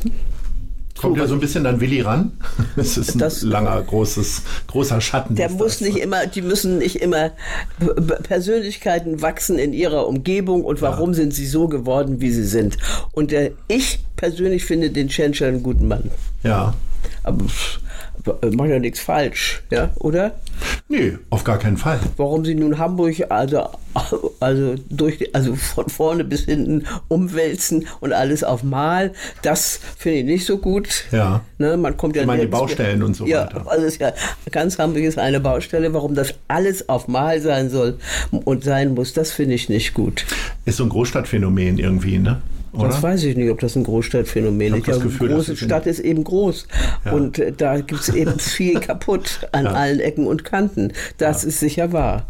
Speaker 2: Kommt er so ein bisschen an Willi ran? Das ist ein
Speaker 3: Das-
Speaker 2: langer, großes, großer Schatten.
Speaker 3: Der muss nicht immer, die müssen nicht immer Persönlichkeiten wachsen in ihrer Umgebung und warum sind sie so geworden, wie sie sind. Und der, ich persönlich finde den Tschentscher einen guten Mann.
Speaker 2: Ja.
Speaker 3: Aber pff, macht ja nichts falsch, ja, oder?
Speaker 2: Nee, auf gar keinen Fall.
Speaker 3: Warum sie nun Hamburg also, also, durch, also von vorne bis hinten umwälzen und alles auf Mal, das finde ich nicht so gut.
Speaker 2: Ja.
Speaker 3: Ne, man kommt ja
Speaker 2: Ich meine, die Baustellen und so
Speaker 3: ja,
Speaker 2: weiter.
Speaker 3: Also ist ja, ganz Hamburg ist eine Baustelle. Warum das alles auf Mal sein soll und sein muss, das finde ich nicht gut.
Speaker 2: Ist so ein Großstadtphänomen irgendwie, ne? Oder?
Speaker 3: Das weiß ich nicht, ob das ein Großstadtphänomen ist.
Speaker 2: das
Speaker 3: Ja,
Speaker 2: Gefühl,
Speaker 3: große Stadt ist eben groß.
Speaker 2: Ja.
Speaker 3: Und äh, da gibt es eben viel kaputt an
Speaker 2: Ja.
Speaker 3: allen Ecken und Kanten. Das ist sicher wahr.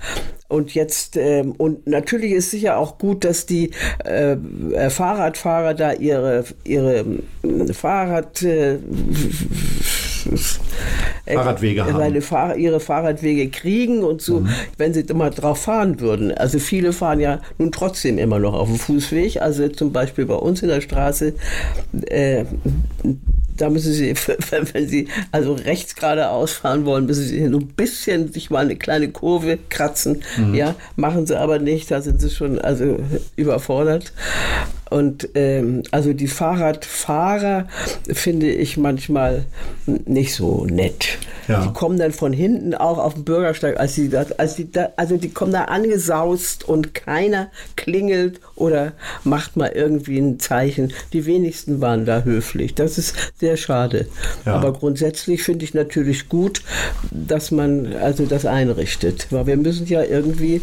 Speaker 3: Und jetzt, ähm, und natürlich ist sicher auch gut, dass die äh, äh, Fahrradfahrer da ihre, ihre ähm, Fahrrad, äh,
Speaker 2: Fahrradwege haben.
Speaker 3: Fahr ihre Fahrradwege kriegen und so,
Speaker 2: Mhm.
Speaker 3: wenn sie immer drauf fahren würden. Also viele fahren ja nun trotzdem immer noch auf dem Fußweg. Also zum Beispiel bei uns in der Straße, äh, da müssen sie, wenn sie also rechts geradeaus fahren wollen, müssen sie so ein bisschen sich mal eine kleine Kurve kratzen.
Speaker 2: Mhm.
Speaker 3: Ja, machen sie aber nicht, da sind sie schon also überfordert. Und ähm, also die Fahrradfahrer finde ich manchmal nicht so nett.
Speaker 2: Ja.
Speaker 3: Die kommen dann von hinten auch auf den Bürgersteig, als die, als die da, also die kommen da angesaust und keiner klingelt oder macht mal irgendwie ein Zeichen. Die wenigsten waren da höflich. Das ist sehr schade.
Speaker 2: Ja.
Speaker 3: Aber grundsätzlich finde ich natürlich gut, dass man also das einrichtet. Weil wir müssen ja irgendwie,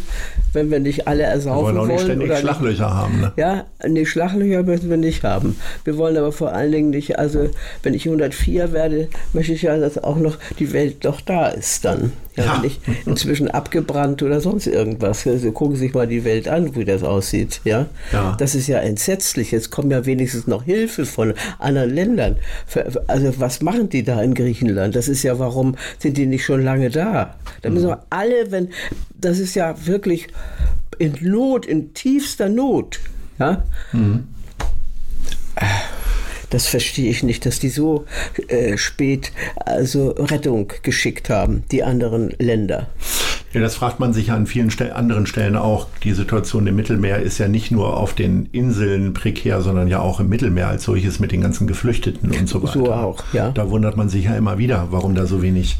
Speaker 3: wenn wir nicht alle
Speaker 2: Wir
Speaker 3: ersaufen
Speaker 2: wollen auch nicht
Speaker 3: wollen
Speaker 2: ständig
Speaker 3: oder
Speaker 2: Schlaglöcher haben, ne?
Speaker 3: ja, nee, Schlaglöcher müssen wir nicht haben. Wir wollen aber vor allen Dingen nicht, also wenn ich 104 werde, möchte ich ja, dass auch noch die Welt doch da ist dann. Ja,
Speaker 2: Ja.
Speaker 3: Nicht inzwischen abgebrannt oder sonst irgendwas. Also gucken Sie sich mal die Welt an, wie das aussieht. Ja?
Speaker 2: Ja.
Speaker 3: Das ist ja entsetzlich. Jetzt kommt ja wenigstens noch Hilfe von anderen Ländern. Also was machen die da in Griechenland? Das ist ja, warum sind die nicht schon lange da? Da müssen wir alle, wenn, das ist ja wirklich in Not, in tiefster Not. Ja? Das verstehe ich nicht, dass die so äh, spät also Rettung geschickt haben, die anderen Länder.
Speaker 2: Ja, das fragt man sich ja an vielen Stel anderen Stellen auch. Die Situation im Mittelmeer ist ja nicht nur auf den Inseln prekär, sondern ja auch im Mittelmeer als solches mit den ganzen Geflüchteten und so weiter.
Speaker 3: So auch, ja.
Speaker 2: Da wundert man sich ja immer wieder, warum da so wenig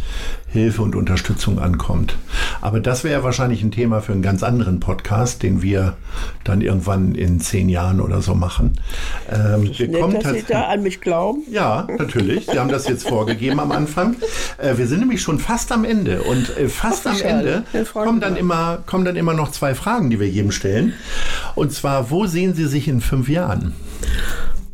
Speaker 2: Hilfe und Unterstützung ankommt. Aber das wäre wahrscheinlich ein Thema für einen ganz anderen Podcast, den wir dann irgendwann in zehn Jahren oder so machen. Ähm, wir
Speaker 3: Nett,
Speaker 2: kommen
Speaker 3: dass Sie da an mich glauben.
Speaker 2: ja, natürlich. Sie haben das jetzt vorgegeben am Anfang. Äh, wir sind nämlich schon fast am Ende. Und äh, fast am. Ende kommen dann, immer, kommen dann immer noch zwei Fragen, die wir jedem stellen. Und zwar, wo sehen Sie sich in fünf Jahren?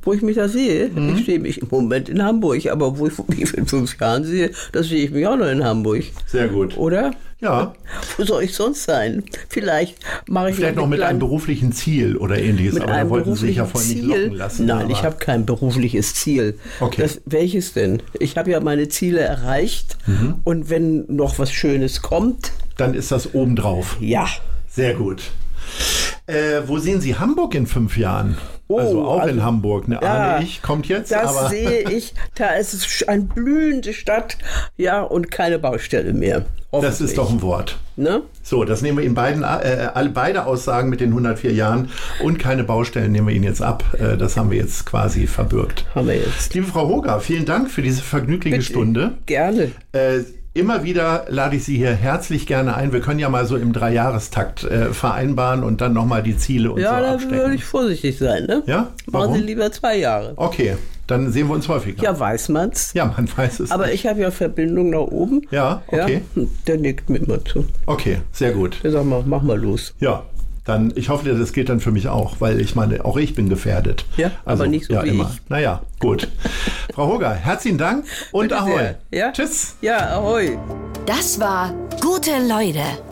Speaker 3: Wo ich mich da sehe,
Speaker 2: Mhm.
Speaker 3: ich sehe mich im Moment in Hamburg, aber wo ich mich in fünf Jahren sehe, das sehe ich mich auch noch in Hamburg.
Speaker 2: Sehr gut.
Speaker 3: Oder?
Speaker 2: Ja,
Speaker 3: Wo soll ich sonst sein? Vielleicht mache ich
Speaker 2: vielleicht noch mit einem beruflichen Ziel oder ähnliches.
Speaker 3: mit
Speaker 2: Aber da
Speaker 3: einem
Speaker 2: wollten Sie sich ja
Speaker 3: beruflichen
Speaker 2: vorhin nicht
Speaker 3: Ziel.
Speaker 2: locken lassen.
Speaker 3: Nein,
Speaker 2: aber-
Speaker 3: ich habe kein berufliches Ziel.
Speaker 2: Okay.
Speaker 3: Das, welches denn? Ich habe ja meine Ziele erreicht
Speaker 2: Mhm.
Speaker 3: und wenn noch was Schönes kommt,
Speaker 2: Dann ist das obendrauf.
Speaker 3: ja.
Speaker 2: Sehr gut. Äh, wo sehen Sie Hamburg in fünf Jahren?
Speaker 3: Oh,
Speaker 2: also auch in
Speaker 3: also-
Speaker 2: Hamburg, ne?
Speaker 3: Ja,
Speaker 2: Ahne ich, kommt jetzt,
Speaker 3: Das
Speaker 2: aber
Speaker 3: sehe ich. Da ist es eine blühende Stadt, ja, und keine Baustelle mehr.
Speaker 2: das ist doch ein Wort.
Speaker 3: Ne?
Speaker 2: So, das nehmen wir Ihnen beiden, äh, alle beide Aussagen mit den 104 Jahren und keine Baustellen nehmen wir Ihnen jetzt ab. Äh, das haben wir jetzt quasi verbürgt.
Speaker 3: Haben wir jetzt.
Speaker 2: Liebe Frau Hoger, vielen Dank für diese vergnügliche Stunde.
Speaker 3: Gerne.
Speaker 2: Äh, immer wieder lade ich Sie hier herzlich gerne ein. Wir können ja mal so im Dreijahrestakt äh, vereinbaren und dann nochmal die Ziele und
Speaker 3: Ja,
Speaker 2: so
Speaker 3: da
Speaker 2: abstecken.
Speaker 3: würde ich vorsichtig sein, ne?
Speaker 2: Ja?
Speaker 3: Machen
Speaker 2: Warum?
Speaker 3: Sie lieber zwei Jahre.
Speaker 2: Okay, dann sehen wir uns häufiger.
Speaker 3: Ja, weiß man's.
Speaker 2: Ja, man weiß es.
Speaker 3: Aber
Speaker 2: nicht.
Speaker 3: ich habe ja Verbindung nach oben.
Speaker 2: Ja, okay.
Speaker 3: Ja, der nickt mir immer zu.
Speaker 2: Okay, sehr gut.
Speaker 3: Der sagt mal, mach mal los.
Speaker 2: Ja, dann, ich hoffe, das gilt dann für mich auch, weil ich meine, auch ich bin gefährdet.
Speaker 3: Ja, aber nicht so
Speaker 2: ja,
Speaker 3: wie
Speaker 2: immer.
Speaker 3: ich.
Speaker 2: Naja, gut. Frau Hoger, herzlichen Dank und
Speaker 3: Bitte
Speaker 2: Ahoi.
Speaker 3: Ja?
Speaker 2: Tschüss.
Speaker 3: Ja, ahoi.
Speaker 1: Das war Gute Leute.